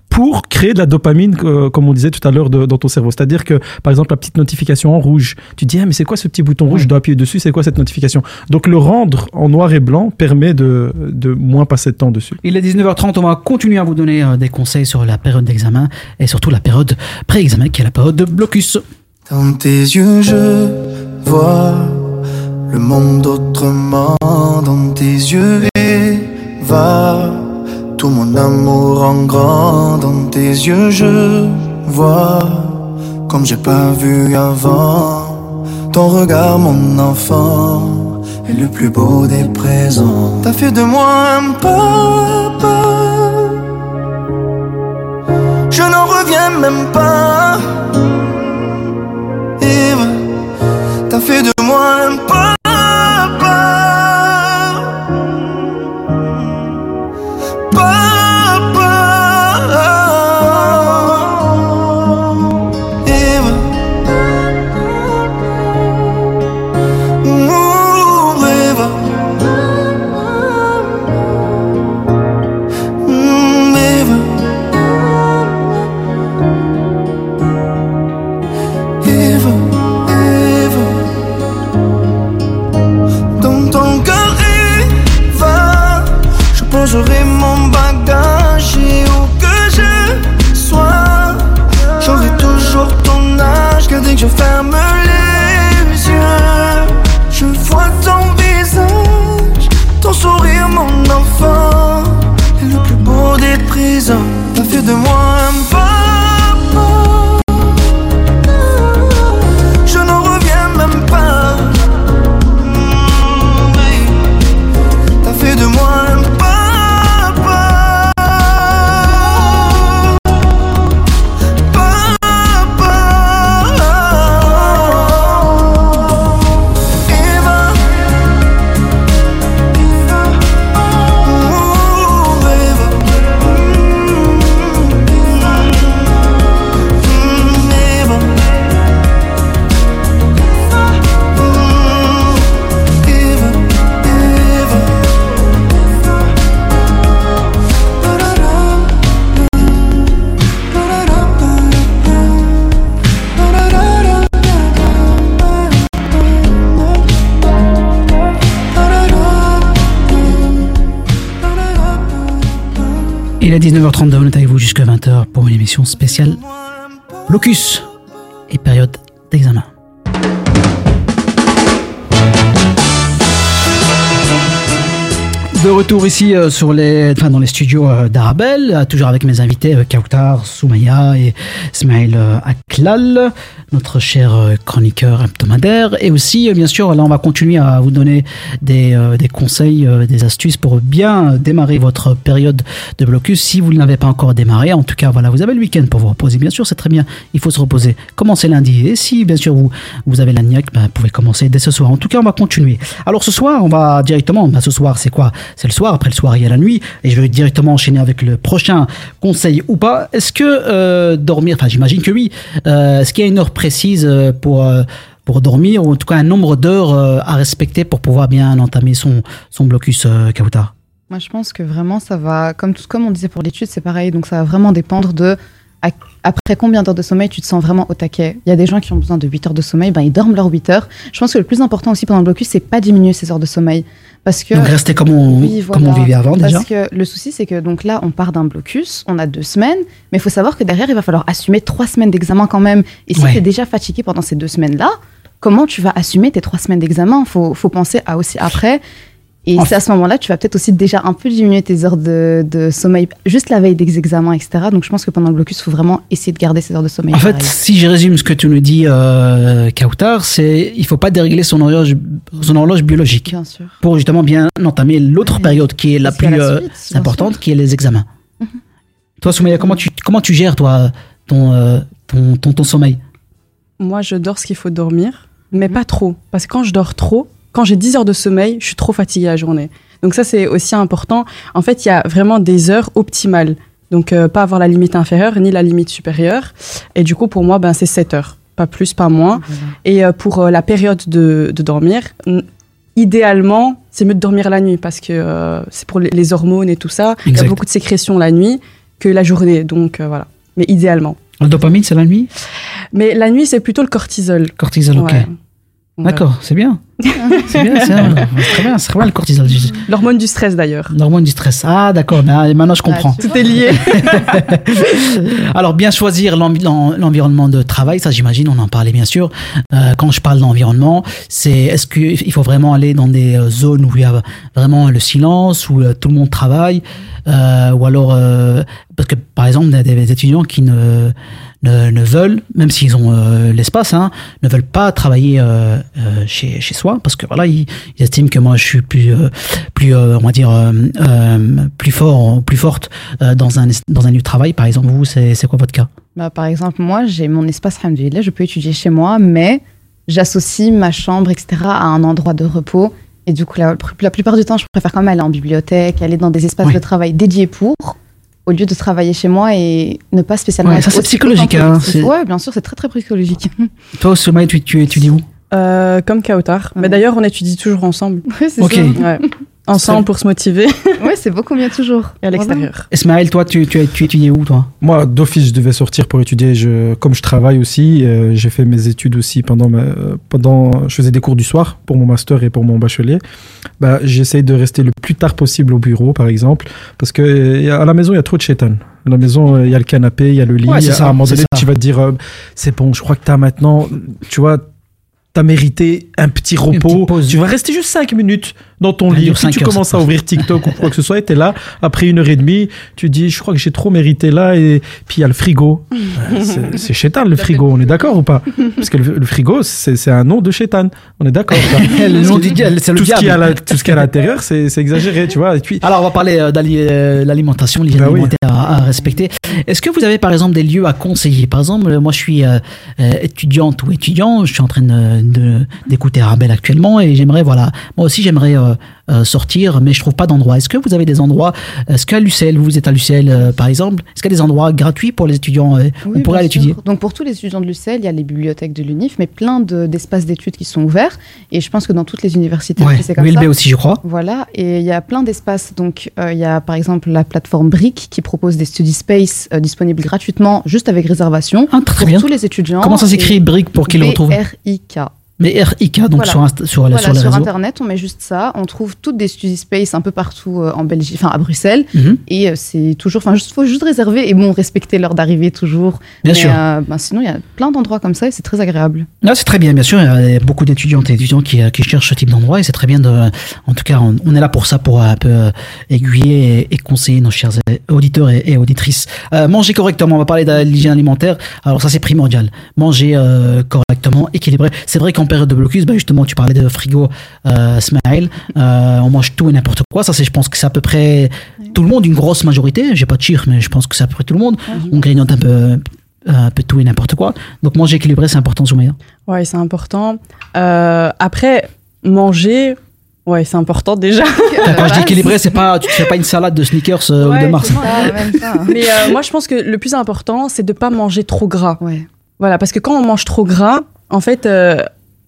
F: pour créer de la dopamine, euh, comme on disait tout à l'heure, dans ton cerveau. C'est-à-dire que, par exemple, la petite notification en rouge, tu dis, ah, mais c'est quoi ce petit bouton rouge? Je dois appuyer dessus, c'est quoi cette notification? Donc, le rendre en noir et blanc permet de, de moins passer de temps dessus.
B: Il est 19h30, on va continuer à vous donner euh, des conseils sur la période d'examen et surtout la période pré-examen qui est la période de blocus.
N: Dans tes yeux, je vois le monde autrement. Dans tes yeux, tout mon amour en grand. Dans tes yeux, je vois comme j'ai pas vu avant. Ton regard, mon enfant, est le plus beau des présents. T'as fait de moi un papa. Je n'en reviens même pas. T'as fait de moi un. Papa.
B: 20h pour une émission spéciale blocus et période d'examen. De retour ici euh, sur les, enfin, dans les studios euh, d'Arabelle, euh, toujours avec mes invités euh, Kautar, Soumaya et Smail Aklal, notre cher euh, chroniqueur hebdomadaire. Et aussi, euh, bien sûr, là, on va continuer à vous donner des, euh, des conseils, des astuces pour bien démarrer votre période de blocus. Si vous ne l'avez pas encore démarré, en tout cas, voilà, vous avez le week-end pour vous reposer. Bien sûr, c'est très bien. Il faut se reposer. Commencez lundi? Et si, bien sûr, vous, vous avez la niaque, ben, vous pouvez commencer dès ce soir. En tout cas, on va continuer. Alors, ce soir, on va directement, ben, ce soir, c'est quoi? C'est le soir. Après le soir, il y a la nuit. Et je vais directement enchaîner avec le prochain conseil ou pas. Est-ce que dormir, enfin, j'imagine que oui. Est-ce qu'il y a une heure précise euh, pour. euh, pour dormir, ou en tout cas un nombre d'heures euh, à respecter pour pouvoir bien entamer son, son blocus, Kauta
D: Moi, je pense que vraiment, ça va, comme, tout, comme on disait pour l'étude, c'est pareil. Donc, ça va vraiment dépendre de après combien d'heures de sommeil tu te sens vraiment au taquet. Il y a des gens qui ont besoin de 8 heures de sommeil, ben, ils dorment leurs 8 heures. Je pense que le plus important aussi pendant le blocus, c'est pas diminuer ces heures de sommeil. Parce que,
B: Donc rester comme on,
D: Oui,
B: comme on
D: voilà.
B: vivait avant déjà.
D: Parce que le souci, c'est que donc là, on part d'un blocus, on a deux semaines, mais il faut savoir que derrière, il va falloir assumer trois semaines d'examen quand même. Et si
B: Ouais.
D: tu es déjà fatigué pendant ces deux semaines-là, comment tu vas assumer tes trois semaines d'examen? Faut, faut penser à aussi après. Et c'est à ce moment-là, tu vas peut-être aussi déjà un peu diminuer tes heures de, de sommeil, juste la veille des examens, etc. Donc je pense que pendant le blocus, il faut vraiment essayer de garder ces heures de sommeil.
B: En fait, si je résume ce que tu nous dis, euh, Kautar, c'est il faut pas dérégler son horloge, son horloge biologique
D: Bien sûr.
B: pour justement bien entamer l'autre période qui est la
D: Parce
B: plus
D: la
B: euh,
D: suite,
B: importante, qui est les examens. Toi, Soumaya, comment tu comment tu gères toi ton euh, ton, ton, ton sommeil?
E: Moi, je dors ce qu'il faut dormir, mais pas trop. Parce que quand je dors trop, quand j'ai 10 heures de sommeil, je suis trop fatiguée la journée. Donc ça, c'est aussi important. En fait, il y a vraiment des heures optimales. Donc, euh, pas avoir la limite inférieure ni la limite supérieure. Et du coup, pour moi, ben, c'est 7 heures. Pas plus, pas moins. Et euh, pour euh, la période de, de dormir, idéalement, c'est mieux de dormir la nuit parce que c'est pour les, les hormones et tout ça. Il y a beaucoup de sécrétions la nuit que la journée. Donc, voilà. Mais idéalement.
B: Le dopamine, c'est la nuit?
E: Mais la nuit, c'est plutôt le cortisol.
B: Cortisol, ok.
E: Ouais.
B: D'accord, c'est bien. C'est bien, c'est bien. C'est très bien, c'est très bien le cortisol.
E: L'hormone du stress d'ailleurs.
B: L'hormone du stress. Ah, d'accord, ah, maintenant je comprends.
E: Tout est lié.
B: Alors, bien choisir l'envi- l'en- l'environnement de travail, ça j'imagine, on en parlait bien sûr. Euh, quand je parle d'environnement, c'est est-ce qu'il faut vraiment aller dans des euh, zones où il y a vraiment le silence, où euh, tout le monde travaille, euh, ou alors, euh, parce que par exemple, il y a des étudiants qui ne, ne, ne veulent, même s'ils ont euh, l'espace, hein, ne veulent pas travailler euh, euh, chez, chez soi, parce que voilà, ils, ils estiment que moi je suis plus, plus on va dire, plus fort, plus forte dans, un, dans un lieu de travail. Par exemple, vous, c'est quoi votre cas?
D: Bah, par exemple, moi, j'ai mon espace alhamdoulilah, je peux étudier chez moi, mais j'associe ma chambre, etc., à un endroit de repos. Et du coup, la, la plupart du temps, je préfère quand même aller en bibliothèque, aller dans des espaces de travail dédiés pour, au lieu de travailler chez moi et ne pas spécialement.
B: Ouais, ça, c'est psychologique, hein,
D: Ouais, bien sûr, c'est très très psychologique.
B: Toi, Soumaï, tu, tu étudies où?
E: Euh, comme Kautar. Mais d'ailleurs, on étudie toujours ensemble.
D: Ouais, c'est
B: Ok.
D: ça.
E: Ouais. Ensemble pour se motiver.
D: Ouais, c'est beaucoup mieux toujours.
E: Et à l'extérieur.
B: Ismaël, toi, tu, tu, tu étudies où, toi?
F: Moi, d'office, je devais sortir pour étudier. Je, comme je travaille aussi, euh, j'ai fait mes études aussi pendant, ma, euh, pendant. Je faisais des cours du soir pour mon master et pour mon bachelier. Bah, j'essaye de rester le plus tard possible au bureau, par exemple, parce que euh, à la maison, il y a trop de chétan. À la maison, il y a le canapé, il y a le lit.
B: Ouais, c'est ça,
F: à un moment donné, tu vas te dire, euh, c'est bon, je crois que tu as maintenant, tu vois, T'as mérité un petit repos. Tu vas rester juste 5 minutes dans ton lit. Si tu
B: heures,
F: commences à ouvrir TikTok ou quoi que ce soit, et t'es là, après une heure et demie, tu dis, je crois que j'ai trop mérité là, et puis il y a le frigo. C'est- chétan le frigo, on est d'accord ou pas? Parce que le, le frigo, c'est un nom de chétan. On est d'accord
B: Le nom du diable, c'est le
F: tout ce qu'il y a la- Tout ce qu'il y a à l'intérieur, c'est exagéré, tu vois. Et puis,
B: Alors, on va parler euh, d'ali- euh, l'alimentation, l'hygiène
F: Bah oui.
B: alimentaire à, à respecter. Est-ce que vous avez, par exemple, des lieux à conseiller? Par exemple, moi, je suis euh, étudiante ou étudiant, je suis en train de- de- d'écouter Arabelle actuellement et j'aimerais, voilà, moi aussi, j'aimerais euh, euh, sortir, mais je trouve pas d'endroit. Est-ce que vous avez des endroits Est-ce qu'à l'UCL, vous êtes à l'UCL, euh, par exemple Est-ce qu'il y a des endroits gratuits pour les étudiants euh,
D: Oui,
B: On pourrait aller étudier.
D: Donc pour tous les étudiants de l'UCL, il y a les bibliothèques de l'UNIF, mais plein de- d'espaces d'études qui sont ouverts. Et je pense que dans toutes les universités,
B: Ouais,
D: c'est comme
B: ULB
D: ça.
B: aussi, je crois.
D: Voilà, et il y a plein d'espaces. Donc euh, il y a par exemple la plateforme Brick qui propose des study space euh, disponibles gratuitement, juste avec réservation
B: Ah, très
D: pour
B: bien.
D: tous les étudiants.
B: Comment ça s'écrit,
D: Et
B: Brick, pour qu'ils le retrouvent?
D: B-R-I-K.
B: Mais RIK, donc
D: Voilà.
B: sur, Insta- sur,
D: Voilà,
B: sur les
D: sur
B: réseaux.
D: Internet, on met juste ça. On trouve toutes des study space un peu partout euh, en Belgique, enfin à Bruxelles.
B: Mhm.
D: Et euh, c'est toujours, enfin, juste faut juste réserver et bon, respecter l'heure d'arrivée toujours.
B: Bien
D: Mais,
B: sûr.
D: euh, ben, sinon, il y a plein d'endroits comme ça et c'est très agréable.
B: Non, c'est très bien, bien sûr. Il y a beaucoup d'étudiantes et étudiants qui, qui cherchent ce type d'endroit et c'est très bien de. En tout cas, on, on est là pour ça, pour un peu aiguiller et, et conseiller nos chers auditeurs et, et auditrices. Euh, manger correctement, on va parler de l'hygiène alimentaire. Alors, ça, c'est primordial. Manger euh, correctement, équilibré. C'est vrai qu'en période de blocus, bah, justement, tu parlais de frigo, euh, Smaïl. Euh, on mange tout et n'importe quoi. Ça, c'est, je pense que c'est à peu près tout le monde, une grosse majorité. J'ai pas de chiffre, mais je pense que c'est à peu près tout le monde. On grignote un peu, un peu tout et n'importe quoi. Donc, manger équilibré, c'est important, Soumaïa.
E: Ouais, c'est important. Euh, après, manger, ouais, c'est important déjà.
B: Quand je dis équilibré, c'est pas, tu fais pas une salade de sneakers euh, ou de
E: Ouais,
B: Mars.
E: ça. Mais euh, moi, je pense que le plus important, c'est de pas manger trop gras. Voilà, parce que quand on mange trop gras, en fait, euh,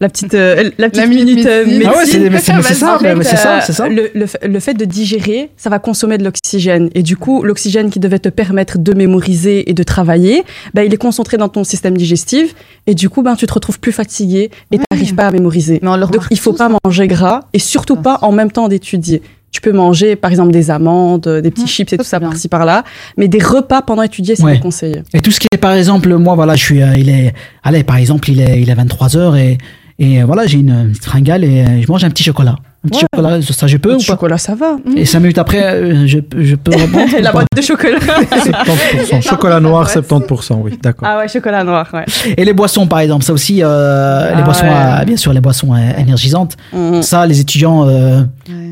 E: La petite, euh, la petite
D: La minute
E: minute euh,
D: médecine.
E: médecine.
B: Ah ouais, c'est- mais c'est- ça, c'est ça,
E: euh,
B: c'est ça.
E: Le, le fait- le fait de digérer, ça va consommer de l'oxygène. Et du coup, l'oxygène qui devait te permettre de mémoriser et de travailler, ben, il est concentré dans ton système digestif. Et du coup, ben, tu te retrouves plus fatigué et tu n'arrives pas à mémoriser.
D: Mais on le
E: Donc, il faut pas manger gras et surtout pas en même temps d'étudier. Tu peux manger, par exemple, des amandes, des petits chips et tout ça par-ci par-là. Mais des repas pendant étudier, c'est
B: Ouais.
E: déconseillé.
B: Et tout ce qui est, par exemple, moi, voilà, je suis, euh, il est, allez, par exemple, il est, il est 23 heures et, et euh, voilà, j'ai une fringale et euh, je mange un petit chocolat. Un petit
E: Ouais.
B: chocolat, ça je peux ou pas
E: chocolat, ça va.
B: Et cinq minutes après, euh, je, je peux reprendre
E: La boîte de chocolat.
F: 70%. Chocolat noir, 70%, oui, d'accord.
E: Ah ouais, chocolat noir, ouais.
B: Et les boissons, par exemple, ça aussi, euh, les
E: Ah
B: boissons,
E: ouais.
B: à- bien sûr, les boissons euh, énergisantes.
E: Mhm.
B: Ça, les étudiants euh,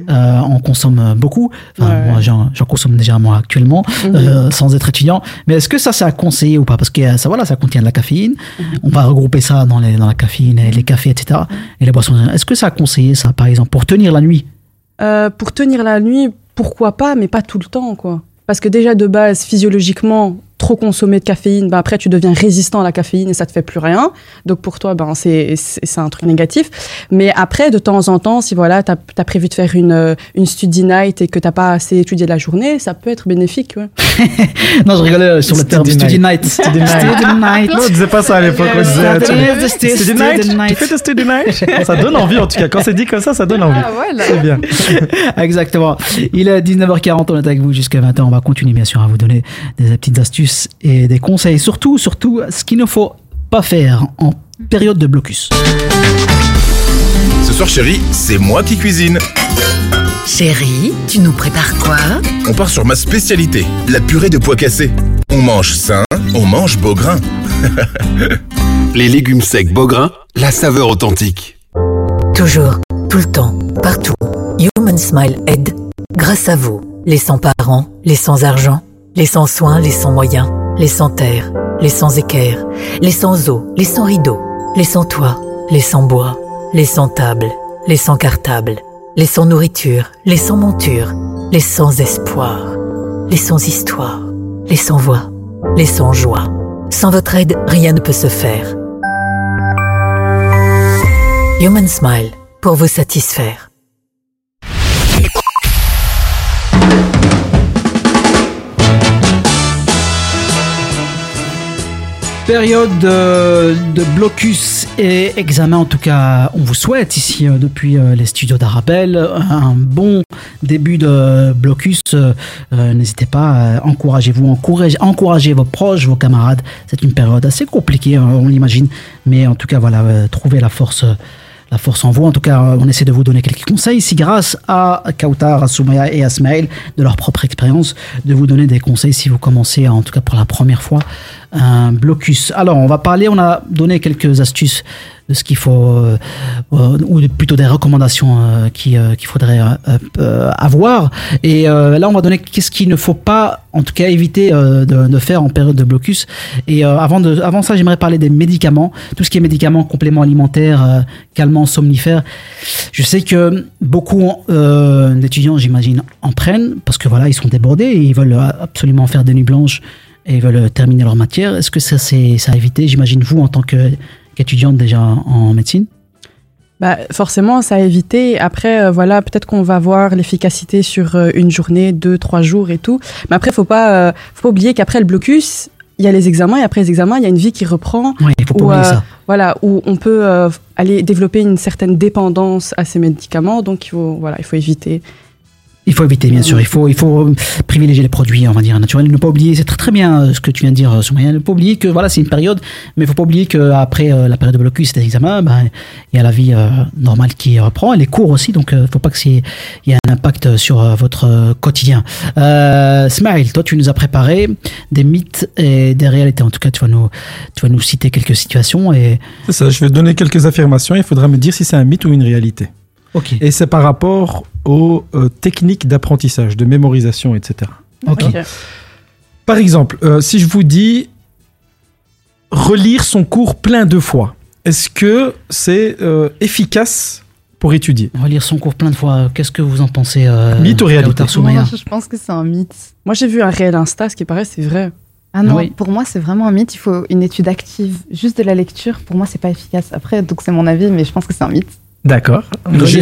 B: euh, en consomment beaucoup. Enfin,
E: Ouais.
B: moi, j'en j'en consomme déjà moi actuellement, euh, sans être étudiant. Mais est-ce que ça, c'est à conseiller ou pas? Parce que euh, ça, voilà, ça contient de la caféine.
E: Mhm.
B: On va regrouper ça dans, les, dans la caféine, et les cafés, etc. Et les boissons. Est-ce que ça a conseillé ça, par exemple, pour tenir la nuit
E: Euh, pour tenir la nuit, pourquoi pas, mais pas tout le temps, quoi. Parce que déjà, de base, physiologiquement, trop consommer de caféine, ben après, tu deviens résistant à la caféine et ça te fait plus rien. Donc, pour toi, ben, c'est c'est un truc négatif. Mais après, de temps en temps, si voilà, tu as, prévu de faire une, une study night et que tu pas assez étudié la journée, ça peut être bénéfique, ouais.
B: Non, je rigolais sur le terme
F: Study night. Study night.
B: Study night.
F: Non, on disait pas ça à l'époque. On disait, Study
B: study
F: night.
B: night.
F: Tu fais de study night. Ça donne envie, en tout cas. Quand c'est dit comme ça, ça donne envie.
D: Ah, voilà.
F: C'est bien.
B: Exactement. Il est 19h40, on est avec vous jusqu'à 20h. On va continuer bien sûr à vous donner des petites astuces et des conseils. Surtout, surtout, ce qu'il ne faut pas faire en période de blocus.
O: Ce soir, chérie, c'est moi qui cuisine.
I: Chérie, tu nous prépares quoi?
O: On part sur ma spécialité, la purée de pois cassés. On mange sain, on mange beau grain.
J: Les légumes secs Beaugrain, la saveur authentique.
I: Toujours, tout le temps, partout. Human Smile aide. Grâce à vous, les sans-parents, les sans-argent, les sans-soins, les sans-moyens, les sans-terre, les sans-équerre, les sans-eau, les sans-rideaux, les sans-toit, les sans-bois, les sans-table, les sans-cartable, les sans-nourriture, les sans-monture, les sans-espoir, les sans-histoire, les sans-voix, les sans-joie. Sans votre aide, rien ne peut se faire. Human Smile, pour vous satisfaire.
B: Période de, blocus et examen, en tout cas, on vous souhaite ici euh, depuis euh, les studios d'Arabelle un bon début de blocus. Euh, N'hésitez pas, encouragez-vous, encouragez, encouragez vos proches, vos camarades. C'est une période assez compliquée, hein, on l'imagine, mais en tout cas, voilà, trouvez la force. la force en vous. En tout cas, on essaie de vous donner quelques conseils ici grâce à Kautar, à Soumaya et à de leur propre expérience, de vous donner des conseils si vous commencez, en tout cas pour la première fois, un blocus. Alors, on va parler, on a donné quelques astuces de ce qu'il faut, euh, euh, ou plutôt des recommandations euh, euh, qu'il faudrait euh, euh, avoir. Et euh, là, on va donner qu'est-ce qu'il ne faut pas, en tout cas, éviter euh, de, de faire en période de blocus. Et euh, avant, de, avant ça, j'aimerais parler des médicaments, tout ce qui est médicaments, compléments alimentaires, euh, calmants, somnifères. Je sais que beaucoup euh, d'étudiants, j'imagine, en prennent parce que voilà, ils sont débordés et ils veulent absolument faire des nuits blanches et ils veulent terminer leur matière. Est-ce que ça, c'est ça à éviter J'imagine vous en tant que qu'étudiante déjà en médecine?
E: Bah, forcément, ça a évité. Après, euh, voilà, peut-être qu'on va voir l'efficacité sur euh, une journée, deux, trois jours et tout. Mais après, faut pas, euh, faut pas oublier qu'après le blocus, il y a les examens et après les examens, il y a une vie qui reprend.
B: Oui, il faut pas
E: où,
B: oublier
E: euh,
B: ça.
E: Voilà, où on peut aller développer une certaine dépendance à ces médicaments. Donc, il faut, voilà, il faut éviter.
B: Il faut éviter, bien sûr. Il faut, il faut privilégier les produits, on va dire, naturels. Ne pas oublier, c'est très très bien euh, ce que tu viens de dire, Soumaya. Ne pas oublier que voilà, c'est une période, mais il faut pas oublier qu'après euh, la période de blocus et des examens, ben, il y a la vie euh, normale qui reprend. Elle est court aussi, donc il faut pas qu'il y ait un impact sur euh, votre euh, quotidien. Euh, Smile, toi, tu nous as préparé des mythes et des réalités. En tout cas, tu vas nous, tu vas nous citer quelques situations. Et...
F: C'est ça, je vais donner quelques affirmations. Il faudra me dire si c'est un mythe ou une réalité.
B: Ok.
F: Et c'est par rapport aux euh, techniques d'apprentissage, de mémorisation, etc.
B: Ok.
F: Par exemple, euh, si je vous dis relire son cours plein de fois, est-ce que c'est euh, efficace pour étudier?
B: Relire son cours plein de fois, qu'est-ce que vous en pensez euh,
F: Mythe ou réalité?
D: Moi, je pense que c'est un mythe.
E: Moi, j'ai vu un réel Insta, ce qui paraît, c'est vrai.
D: Ah non,
B: Oui.
D: pour moi, c'est vraiment un mythe. Il faut une étude active. Juste de la lecture, pour moi, c'est pas efficace. Après, donc c'est mon avis, mais je pense que c'est un mythe.
F: D'accord.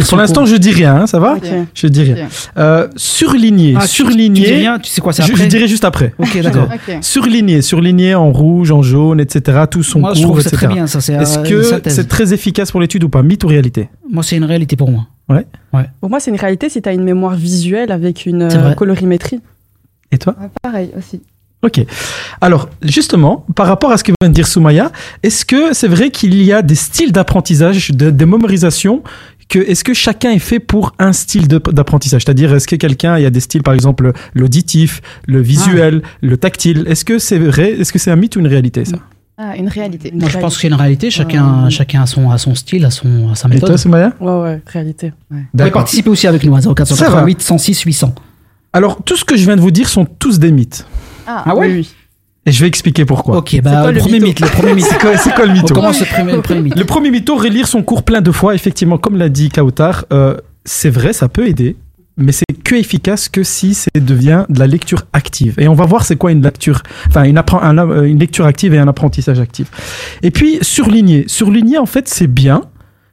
F: Pour l'instant, je dis rien, hein, ça va. Je dis rien. Euh, surligné,
B: Ah, tu-
F: surligné.
B: Tu dis rien, tu sais quoi, c'est
F: je, je dirai juste après.
B: Ok, d'accord.
D: Ok.
F: Surligné, surligné en rouge, en jaune, etc. Tout son
B: Moi,
F: cours,
B: je trouve que c'est
F: etc.
B: très bien, ça. C'est
F: Est-ce
B: euh,
F: que c'est très efficace pour l'étude ou pas? Mythe ou réalité?
B: Moi, c'est une réalité pour moi.
E: Pour moi, c'est une réalité si tu as une mémoire visuelle avec une euh, colorimétrie.
F: Et toi?
D: Ouais, pareil aussi.
F: Ok. Alors, justement, par rapport à ce que vient de dire Soumaya, est-ce que c'est vrai qu'il y a des styles d'apprentissage, de, de mémorisation que, est-ce que chacun est fait pour un style d'apprentissage? C'est-à-dire, est-ce que quelqu'un, il y a des styles, par exemple, l'auditif, le visuel, le tactile Est-ce que c'est vrai Est-ce que c'est un mythe ou une réalité, ça?
D: Ah, une réalité.
B: Moi, je pense que c'est une réalité. Chacun, chacun a, son, a son style, a, son, a sa
F: Et
B: méthode.
F: toi, Soumaya?
E: Ouais, ouais, réalité.
B: Vous pouvez
F: D'accord.
B: participer aussi avec nous à
F: Ça va.
B: 0488 106 800.
F: Alors, tout ce que je viens de vous dire sont tous des mythes.
D: Ah,
B: Ah ouais
D: oui, oui.
F: Et je vais expliquer pourquoi.
B: Ok, bah,
E: quoi
B: le
E: le
B: premier
E: mytho
B: mythe, le premier mythe.
F: C'est quoi, c'est quoi le
B: On
F: mytho
B: commence le premier, le premier mythe.
F: Le premier mytho, relire son cours plein de fois, effectivement, comme l'a dit Kautar, euh, c'est vrai, ça peut aider, mais c'est que efficace que si ça devient de la lecture active. Et on va voir c'est quoi une lecture, enfin une, appren- un- euh, une lecture active et un apprentissage actif. Et puis surligner, surligner en fait c'est bien,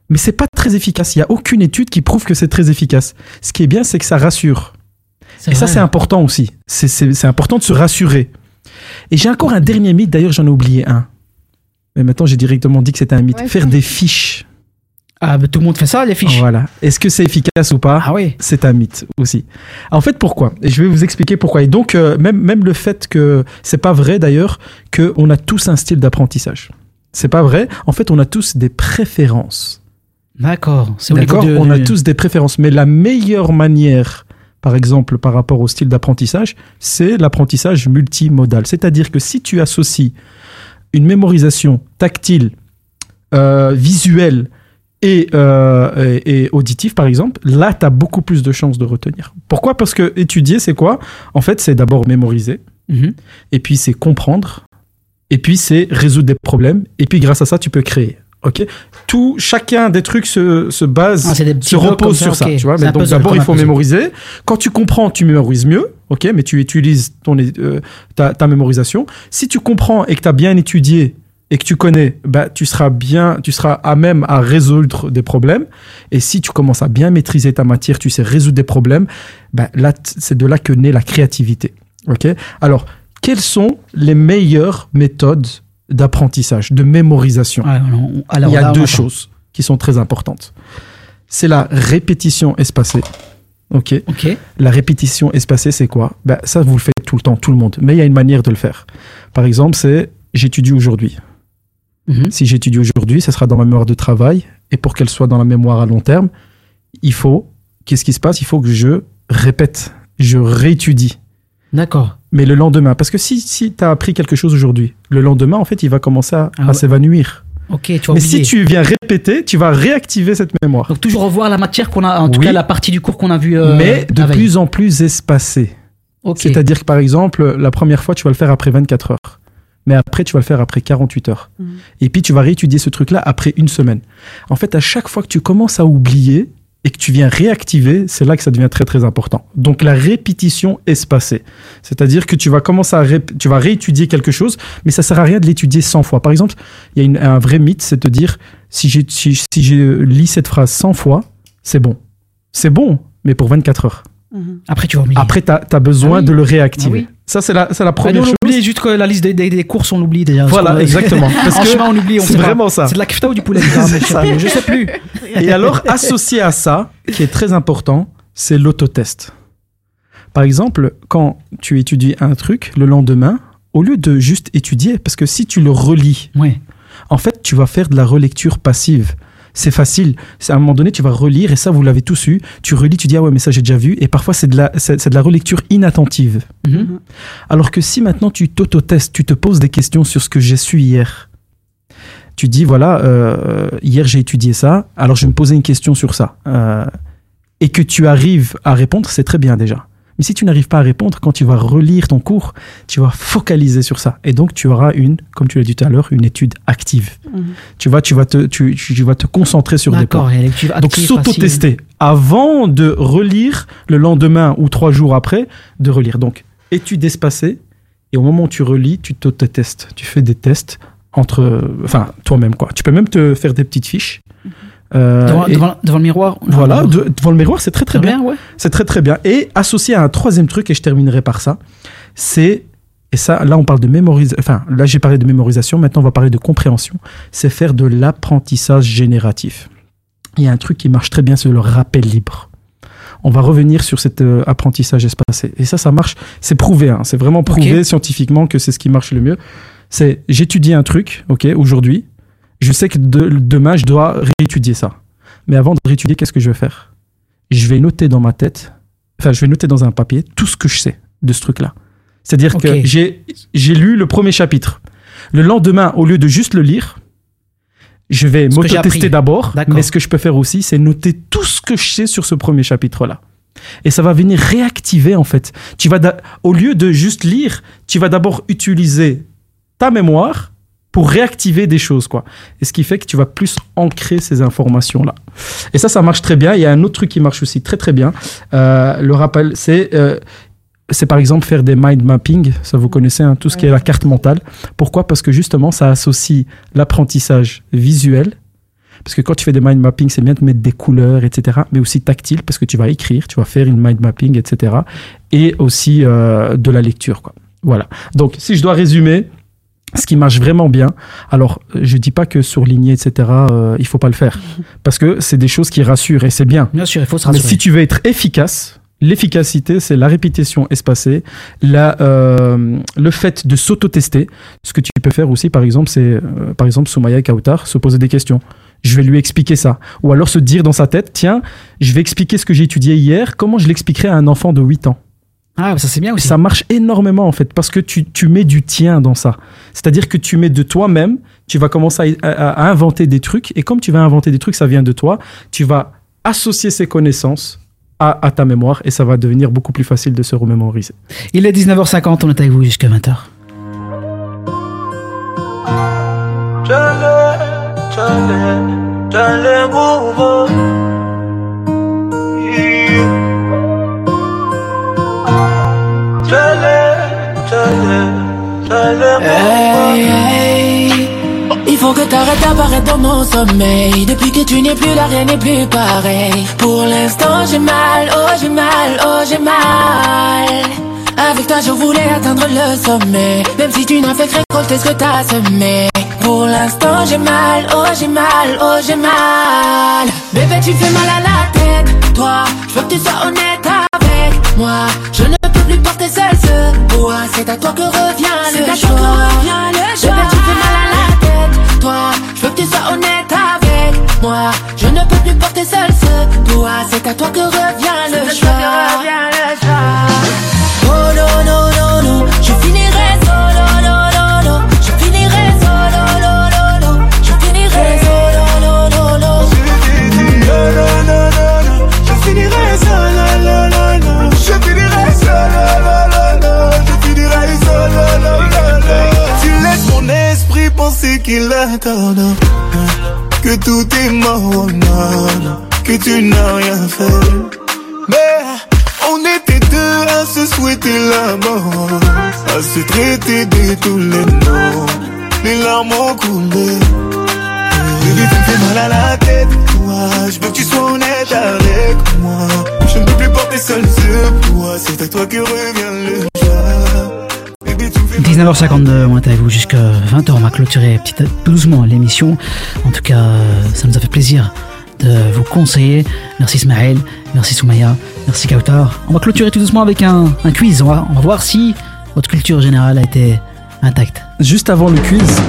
F: mais c'est pas très efficace. Il y a aucune étude qui prouve que c'est très efficace. Ce qui est bien, c'est que ça rassure. Et ça, c'est important aussi. C'est- important de se rassurer. Et j'ai encore un dernier mythe, d'ailleurs, j'en ai oublié un. Mais maintenant, j'ai directement dit que c'était un mythe.
D: Ouais,
F: Faire des fiches.
B: Ah, bah, tout le monde fait ça, les fiches.
F: Voilà. Est-ce que c'est efficace ou pas?
B: Ah oui.
F: C'est un mythe aussi. En fait, pourquoi? Et je vais vous expliquer pourquoi. Et donc, euh, même, même le fait que c'est pas vrai d'ailleurs qu'on a tous un style d'apprentissage. C'est pas vrai. En fait, on a tous des préférences.
B: D'accord.
F: D'accord?
B: de-
F: On a tous des préférences. Mais la meilleure manière, par exemple, par rapport au style d'apprentissage, c'est l'apprentissage multimodal. C'est-à-dire que si tu associes une mémorisation tactile, euh, visuelle et, euh, et, et auditive, par exemple, là, tu as beaucoup plus de chances de retenir. Pourquoi? Parce que étudier, c'est quoi? En fait, c'est d'abord mémoriser,
B: Mhm.
F: et puis c'est comprendre, et puis c'est résoudre des problèmes, et puis grâce à ça, tu peux créer. Ok, tout chacun des trucs se, se base,
B: Ah,
F: se repose
B: comme
F: sur
B: ça,
F: ça. Tu vois, mais donc d'abord il faut mémoriser. Quand tu comprends, tu mémorises mieux. Ok, mais tu utilises ton, euh, ta, ta mémorisation. Si tu comprends et que tu as bien étudié et que tu connais, bah, tu seras bien, tu seras à même à résoudre des problèmes. Et si tu commences à bien maîtriser ta matière, tu sais résoudre des problèmes, bah, là, c'est de là que naît la créativité. Ok. Alors, quelles sont les meilleures méthodes d'apprentissage, de mémorisation
B: alors
F: Il y a
B: là,
F: deux choses qui sont très importantes. C'est la répétition espacée. Ok.
B: Ok.
F: La répétition espacée, c'est quoi? Ben, Ça, vous le faites tout le temps, tout le monde. Mais il y a une manière de le faire. Par exemple, c'est j'étudie aujourd'hui.
B: Mhm.
F: Si j'étudie aujourd'hui, ça sera dans ma mémoire de travail. Et pour qu'elle soit dans la mémoire à long terme, il faut, qu'est-ce qui se passe? Il faut que je répète, je réétudie.
B: D'accord.
F: Mais le lendemain, parce que si, si tu as appris quelque chose aujourd'hui, le lendemain, en fait, il va commencer à,
B: Ah ouais.
F: s'évanouir.
B: Ok, tu vas
F: Mais
B: oublier.
F: si tu viens répéter, tu vas réactiver cette mémoire.
B: Donc toujours revoir la matière qu'on a, en tout
F: Oui.
B: cas la partie du cours qu'on a vu. euh,
F: mais de
B: veille.
F: plus en plus espacée.
B: Ok.
F: C'est-à-dire que par exemple, la première fois, tu vas le faire après 24 heures. Mais après, tu vas le faire après 48 heures.
E: Mhm.
F: Et puis, tu vas réétudier ce truc-là après une semaine. En fait, à chaque fois que tu commences à oublier et que tu viens réactiver, c'est là que ça devient très, très important. Donc, la répétition espacée. C'est-à-dire que tu vas commencer à tu vas réétudier quelque chose, mais ça sert à rien de l'étudier 100 fois. Par exemple, il y a une- un vrai mythe, c'est de dire, si j'ai si, lis cette phrase 100 fois, c'est bon. C'est bon, mais pour 24 heures.
E: Mhm.
B: Après, tu vas.
F: Après, tu as, besoin
B: Ah oui.
F: de le réactiver.
B: Ah oui.
F: Ça, c'est la, la première
B: on
F: chose.
B: oublie juste que la liste des, des- des courses, on l'oublie déjà.
F: Voilà,
B: qu'on-
F: exactement. Parce
B: en
F: que
B: chemin, on oublie. on
F: c'est
B: pas.
F: vraiment ça.
B: C'est de la kefta ou du poulet mais je sais
F: ça.
B: plus, Je sais plus.
F: Et alors, associé à ça, qui est très important, c'est l'autotest. Par exemple, quand tu étudies un truc, le lendemain, au lieu de juste étudier, parce que si tu le relis,
B: Ouais.
F: en fait, tu vas faire de la relecture passive. C'est facile. C'est à un moment donné, tu vas relire, et ça, vous l'avez tous eu. Tu relis, tu dis, ah ouais, mais ça, j'ai déjà vu. Et parfois, c'est de la, c'est, de la relecture inattentive.
B: Mhm.
F: Alors que si maintenant tu t'autotestes, tu te poses des questions sur ce que j'ai su hier. Tu dis, voilà, euh, hier j'ai étudié ça, alors je vais me poser une question sur ça. Euh, et que tu arrives à répondre, c'est très bien déjà. Mais si tu n'arrives pas à répondre, quand tu vas relire ton cours, tu vas focaliser sur ça. Et donc tu auras une, comme tu l'as dit tout à l'heure, une étude active.
E: Mhm.
F: Tu, vas, tu, vas te, tu, tu- vas te concentrer sur des points. Donc s'auto-tester avant de relire le lendemain ou trois jours après, de relire. Donc étude espacée Et au moment où tu relis, tu t'auto-testes. Tu fais des tests entre, enfin, toi-même, quoi. Tu peux même te faire des petites fiches. Euh,
B: Devant,
F: et-
B: devant- devant le miroir
F: voilà, de- devant le miroir, c'est très très bien.
B: bien, ouais.
F: C'est très très bien. Et associé à un troisième truc, et je terminerai par ça, c'est, et ça, là on parle de mémorisation, enfin là j'ai parlé de mémorisation, maintenant on va parler de compréhension, c'est faire de l'apprentissage génératif. Il y a un truc qui marche très bien, c'est le rappel libre. On va revenir sur cet euh, apprentissage espacé. Et ça, ça marche, c'est prouvé, hein, c'est vraiment prouvé scientifiquement que c'est ce qui marche le mieux. C'est j'étudie un truc, ok, aujourd'hui, je sais que de- demain je dois réétudier ça. Mais avant de réétudier, qu'est-ce que je vais faire? Je vais noter dans ma tête, enfin, je vais noter dans un papier tout ce que je sais de ce truc-là. C'est-à-dire que j'ai lu le premier chapitre. Le lendemain, au lieu de juste le lire, je vais m'auto-tester d'abord. Mais ce que je peux faire aussi, c'est noter tout ce que je sais sur ce premier chapitre-là. Et ça va venir réactiver, en fait. Tu vas au lieu de juste lire, tu vas d'abord utiliser ta mémoire pour réactiver des choses, quoi. Et ce qui fait que tu vas plus ancrer ces informations-là. Et ça, ça marche très bien. Il y a un autre truc qui marche aussi très, très bien. Euh, le rappel, c'est... euh, c'est par exemple faire des mind mapping, ça vous connaissez, hein, tout ce qui est la carte mentale. Pourquoi? Parce que justement, ça associe l'apprentissage visuel. Parce que quand tu fais des mind mapping, c'est bien de mettre des couleurs, etc. Mais aussi tactile, parce que tu vas écrire, tu vas faire une mind mapping, etc. Et aussi euh, de la lecture, quoi. Voilà. Donc, si je dois résumer, ce qui marche vraiment bien, alors je dis pas que surligner, etc., euh, il faut pas le faire. Parce que c'est des choses qui rassurent et c'est bien.
B: Bien sûr, il faut se
F: Mais
B: rassurer.
F: si tu veux être efficace, l'efficacité, c'est la répétition espacée, la, euh, le fait de s'auto-tester. Ce que tu peux faire aussi, par exemple, c'est, euh, par exemple, Soumaya Kautar, se poser des questions. Je vais lui expliquer ça. Ou alors se dire dans sa tête, tiens, je vais expliquer ce que j'ai étudié hier, comment je l'expliquerai à un enfant de 8 ans?
B: Ah, ça c'est bien aussi.
F: Ça marche énormément en fait, parce que tu, tu mets du tien dans ça. C'est-à-dire que tu mets de toi-même, tu vas commencer à, à- à inventer des trucs, et comme tu vas inventer des trucs, ça vient de toi, tu vas associer ces connaissances à, à ta mémoire, et ça va devenir beaucoup plus facile de se remémoriser.
B: Il est 19h50, on est avec vous jusqu'à 20h.
G: Charlie, Charlie, Charlie, move on. Yeah.
P: Hey. Il faut que t'arrêtes d'apparaître dans mon sommeil. Depuis que tu n'es plus là, rien n'est plus pareil. Pour l'instant j'ai mal, oh j'ai mal, oh j'ai mal. Avec toi je voulais atteindre le sommet. Même si tu n'as fait que récolter ce que t'as semé. Pour l'instant j'ai mal, oh j'ai mal, oh j'ai mal. Bébé tu fais mal à la tête. Toi, je veux que tu sois honnête avec moi. Je ne peux plus porter seul ce poids C'est à toi que revient
G: C'est
P: le
G: à toi
P: choix
G: que revient le
P: Bébé
G: choix.
P: tu fais mal à la tête. Toi, je veux que tu sois honnête avec moi. Je ne peux plus porter seul ce poids C'est à toi que revient le choix
G: qu'il a tort, non. Que tout est mort. Que tu n'as rien fait. Mais on était deux à se souhaiter la mort. À se traiter de tous les noms. Les larmes ont coulé. Baby, tu me fais mal à la tête, toi. Je veux que tu sois honnête avec moi. Je ne peux plus porter seul ce poids. C'est à toi que revient le.
B: 19h52, on est avec vous jusqu'à 20h. On va clôturer petit, doucement l'émission. En tout cas, euh, ça nous a fait plaisir de vous conseiller. Merci Ismaël, merci Soumaya, merci Kautar. On va clôturer tout doucement avec un, un quiz. On va, on va voir si votre culture générale a été intacte.
F: Juste avant le quiz,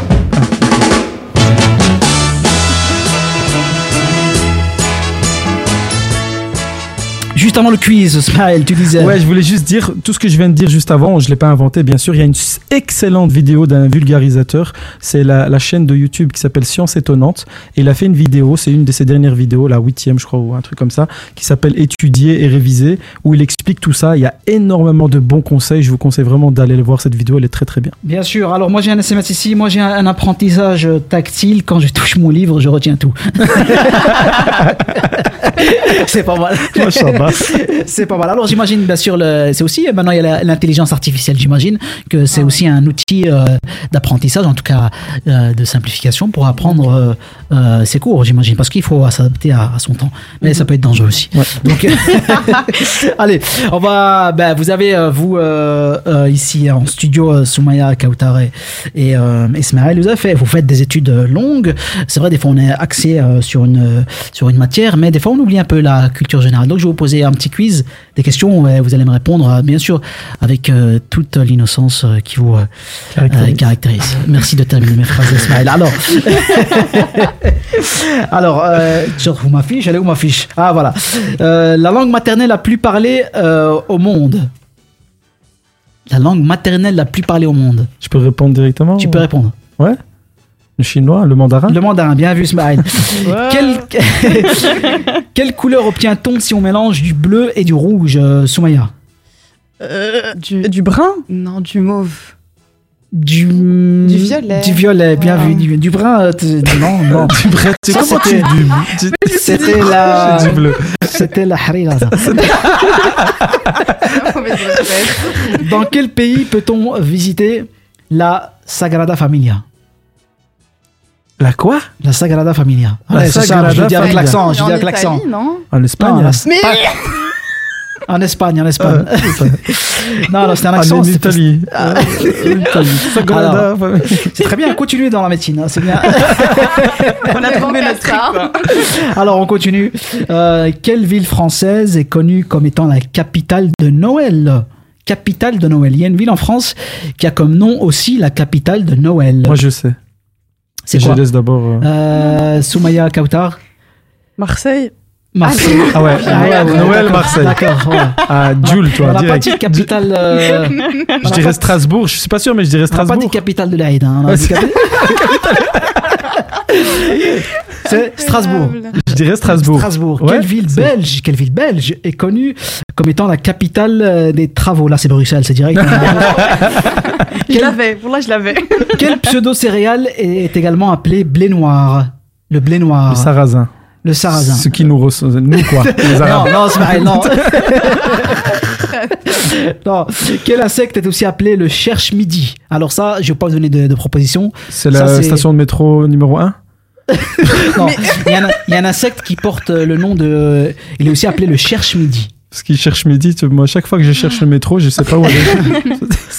B: Juste avant le quiz, Ismaël, tu disais.
F: Ouais, je voulais juste dire tout ce que je viens de dire juste avant. Je l'ai pas inventé, bien sûr. Il y a une excellente vidéo d'un vulgarisateur. C'est la, la chaîne de YouTube qui s'appelle Science étonnante. Et il a fait une vidéo. C'est une de ses dernières vidéos, la huitième, je crois, ou un truc comme ça, qui s'appelle Étudier et réviser, où il explique explique tout ça. Il y a énormément de bons conseils. Je vous conseille vraiment d'aller voir cette vidéo. Elle est très très bien.
B: Bien sûr. Alors moi j'ai un SMS ici. Moi j'ai un, un apprentissage tactile. Quand je touche mon livre, je retiens tout. c'est pas mal.
F: Machallah.
B: c'est pas mal. Alors j'imagine bien sûr, le- c'est aussi maintenant il y a l'intelligence artificielle. J'imagine que c'est aussi un outil euh, d'apprentissage, en tout cas euh, de simplification pour apprendre euh, euh, ses cours. J'imagine parce qu'il faut s'adapter à, à son temps. Mais ça peut être dangereux aussi. Donc allez, on va. Ben, vous avez euh, vous euh, euh, ici en studio Soumaya Kautar et, Ismaël. Vous avez fait, vous faites des études longues. C'est vrai des fois on est axé sur une sur une matière, mais des fois on oublie un peu la culture générale. Donc je vais vous poser un petit quiz, des questions. et vous allez me répondre, bien sûr, avec toute l'innocence qui vous
F: Caractérise.
B: caractérise. Merci de terminer mes phrases, Ismaël. Alors, alors, euh, retrouve ma fiche. Elle est où ma fiche? Ah voilà. Euh, la langue maternelle la plus parlée euh, au monde. La langue maternelle la plus parlée au monde.
F: Je peux répondre directement
B: Tu peux répondre.
F: Ouais. Le chinois, le mandarin.
B: Le mandarin, bien vu, Ismaël. Quelle... Quelle couleur obtient-on si on mélange du bleu et du rouge, euh, Soumaya?
E: Du, du brun?
D: Non, du mauve.
B: Du...
D: Du violet.
B: Du violet, bien
D: Voilà.
B: vu. Du, du brun, euh, t- non, non.
F: Du brun, tu
B: Ça,
F: comment tu du, du-
B: C'était la...
F: du bleu.
B: C'était la harira. Dans quel pays peut-on visiter la Sagrada Familia?
F: La quoi?
B: La Sagrada Familia.
F: La
B: Ouais, c'est ça,
F: Sagrada
B: je le dis avec l'accent, je
D: En
B: dis avec l'accent.
F: En Espagne.
B: Non,
F: là.
B: la- pas- En Espagne, en Espagne. non, non, c'était un accent.
F: en Italie. Euh.
B: C'est très bien, continuez dans la médecine, hein, c'est bien.
E: On a trouvé notre quoi.
B: Alors, on continue. Euh, quelle ville française est connue comme étant la capitale de Noël? Capitale de Noël. Il y a une ville en France qui a comme nom aussi la capitale de Noël.
F: Moi, je sais.
B: C'est
F: je
B: quoi
F: laisse d'abord. euh,
B: euh, Soumaya Kautar
E: Marseille
B: Marseille.
F: Ah ouais,
B: Ah ouais,
F: Noël, Marseille.
B: D'accord, ouais.
F: Ah, Jules,
B: On
F: toi,
B: n'a pas
F: direct.
B: dit capitale. euh,
F: Je dirais Strasbourg, je suis pas sûr, mais je dirais
B: On n'a pas dit
F: Strasbourg.
B: capitale de l'Aïd. Hein, on
F: Ouais, c'est-
B: Strasbourg.
F: Je dirais Strasbourg.
B: Strasbourg.
F: Ouais,
B: quelle ville belge, quelle ville belge est connue comme étant la capitale euh, des travaux Là, c'est Bruxelles, c'est direct.
E: Je l'avais, pour là je l'avais.
B: Quel pseudo-céréale est également appelé blé noir? Le blé noir.
F: Le sarrasin.
B: Le sarrasin.
F: Ce qui nous reçoit. Nous, quoi. Les
B: non,
F: Arabes.
B: non, Ismaël, non. non. Quel insecte est aussi appelé le cherche-midi Alors ça, je vais pas vous donner de, de propositions.
F: C'est la station de métro numéro 1
B: Non, il y, a un- il y a un insecte qui porte le nom de... Il est aussi appelé le cherche-midi.
F: Parce qu'il cherche midi. tu- Moi, chaque fois que je cherche le métro, je sais pas où aller.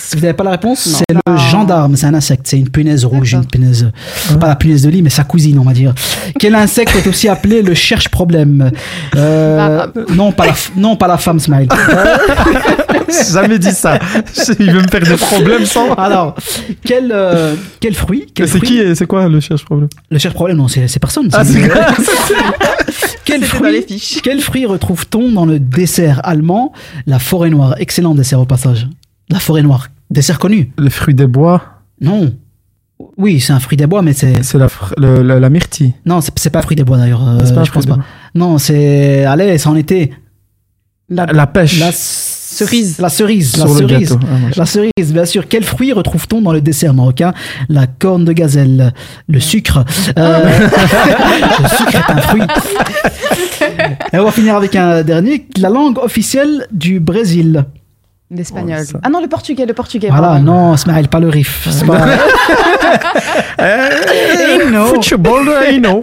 B: Si vous n'avez pas la réponse, c'est le gendarme, c'est un insecte, c'est une punaise rouge, une punaise, pas la punaise de lit, mais sa cousine, on va dire. Quel insecte est aussi appelé le cherche-problème Euh, Non, pas la, non, pas la femme, Smile.
F: J'ai jamais dit ça. Il veut me faire des problèmes sans.
B: Alors, quel, euh, quel fruit quel
F: c'est
B: fruit-
F: qui et c'est quoi le cherche problème
B: Le cherche-problème, non, c'est c'est personne.
F: Ah, c'est
B: quel, fruit, quel fruit retrouve-t-on dans le dessert allemand? La forêt noire. Excellent dessert au passage. La forêt noire. Dessert connu.
F: Le fruit des bois.
B: Non. Oui, c'est un fruit des bois, mais c'est.
F: C'est la, le- la, la myrtille.
B: Non, c'est pas fruit des bois d'ailleurs. euh, je pense pas. Non, c'est. Allez, c'est en été.
F: La, la pêche.
B: La cerise. La cerise. La
F: Sur le
B: cerise.
F: gâteau. Ah,
B: La cerise, bien sûr. Quel fruit retrouve-t-on dans le dessert marocain? La corne de gazelle, le sucre. Euh, le sucre est un fruit. Et on va finir avec un dernier. La langue officielle du Brésil.
D: L'espagnol. ah non, le portugais, le portugais.
B: Voilà,
D: pardon.
B: non, Ismaël, pas le riff. Pas...
F: Football, I know.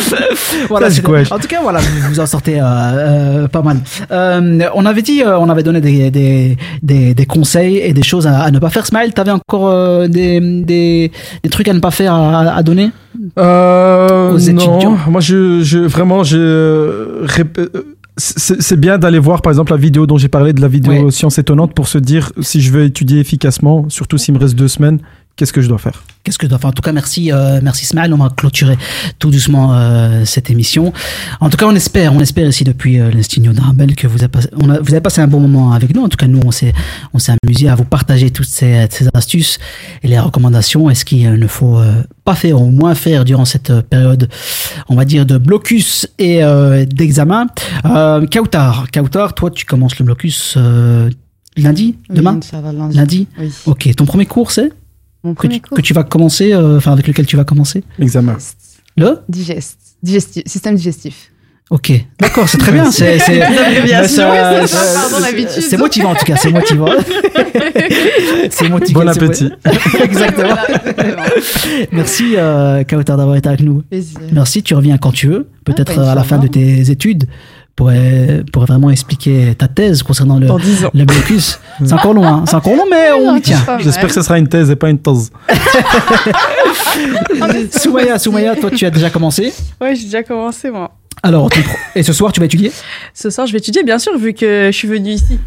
B: voilà, en tout cas, voilà, vous en sortez euh, euh, pas mal. Euh, on avait dit, on avait donné des, des, des, des conseils et des choses à, à ne pas faire. Smile, t'avais encore des, des, des trucs à ne pas faire à, à donner Aux étudiants?
F: non, moi je, je vraiment je c'est bien d'aller voir par exemple la vidéo dont j'ai parlé de la vidéo science étonnante pour se dire si je veux étudier efficacement, surtout s'il me reste deux semaines, qu'est-ce que je dois faire?
B: Qu'est-ce que je dois faire? En tout cas, merci, euh, merci Smail. On va clôturer tout doucement euh, cette émission. En tout cas, on espère, on espère ici depuis euh, l'Institut d'Arabel que vous avez, passé, on a, vous avez passé un bon moment avec nous. En tout cas, nous, on s'est, on s'est amusé à vous partager toutes ces, ces astuces et les recommandations. Est-ce qu'il ne faut euh, pas faire ou moins faire durant cette période, on va dire, de blocus et euh, d'examen? Euh, Kautar, Kautar, toi, tu commences le blocus euh, lundi,
D: Oui,
B: demain,
D: Inch'Allah, lundi.
B: lundi?
D: Oui.
B: Ok. Ton premier cours, c'est?
D: Mon
B: que tu,
D: cours
B: que tu vas commencer, euh, enfin avec lequel tu vas commencer
F: Examen.
B: Le
D: Digest. Digestif. Système digestif.
B: Ok, d'accord, c'est très bien. C'est c'est- motivant en tout cas, c'est motivant. c'est motivant.
F: Bon appétit.
B: Exactement. Merci euh, Kautar d'avoir été avec nous.
D: Plaisir.
B: Merci, tu reviens quand tu veux, peut-être
D: Ah, bah,
B: à la fin de tes études. Pour, euh, pour vraiment expliquer ta thèse concernant le,
E: Dans 10 ans.
B: le blocus. C'est encore loin, hein. c'est encore long, mais on y tient.
F: J'espère que ce sera une thèse et pas une thèse.
B: Soumaya, Soumaya, toi tu as déjà commencé.
E: Ouais, j'ai déjà commencé, moi.
B: Alors, ton pro- et ce soir tu vas étudier?
E: Ce soir, je vais étudier, bien sûr, vu que je suis venue ici.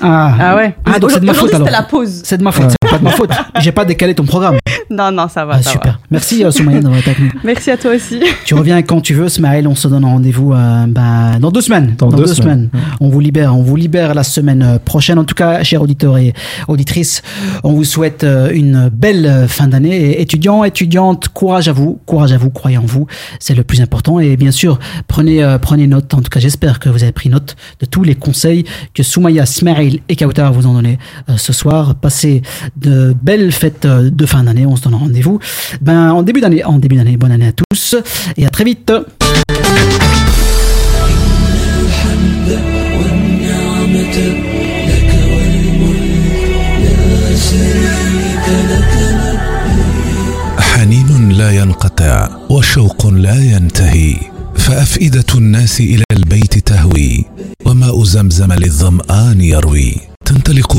B: Ah,
E: Ah ouais.
B: Ah, donc c'est de ma faute alors.
E: c'était la pause.
B: C'est de ma faute, pas de ma faute. J'ai pas décalé ton programme.
E: Non, non, ça va.
B: Ah,
E: ça
B: super.
E: va.
B: Merci euh, Soumaya d'avoir été avec nous.
E: Merci à toi aussi.
B: Tu reviens quand tu veux, Smaël. On se donne rendez-vous euh, bah, dans deux semaines.
F: Dans deux semaines.
B: On vous libère. On vous libère la semaine euh, prochaine. En tout cas, chers auditeurs et auditrices, on vous souhaite une belle fin d'année. Et Étudiants, étudiantes, courage à vous. Courage à vous. Croyez en vous. C'est le plus important. Et bien sûr, prenez, euh, prenez note. En tout cas, j'espère que vous avez pris note de tous les conseils que Soumaya, Smaël et Kautar vous ont donnés euh, ce soir. Passez de belles fêtes euh, de fin d'année. On se donne rendez-vous ben, en début d'année. En début d'année. Bonne année à tous et à très vite.
Q: حنين لا ينقطع وشوق لا ينتهي فافئده الناس إلى البيت تهوي وماء زمزم للظمان يروي تنطلق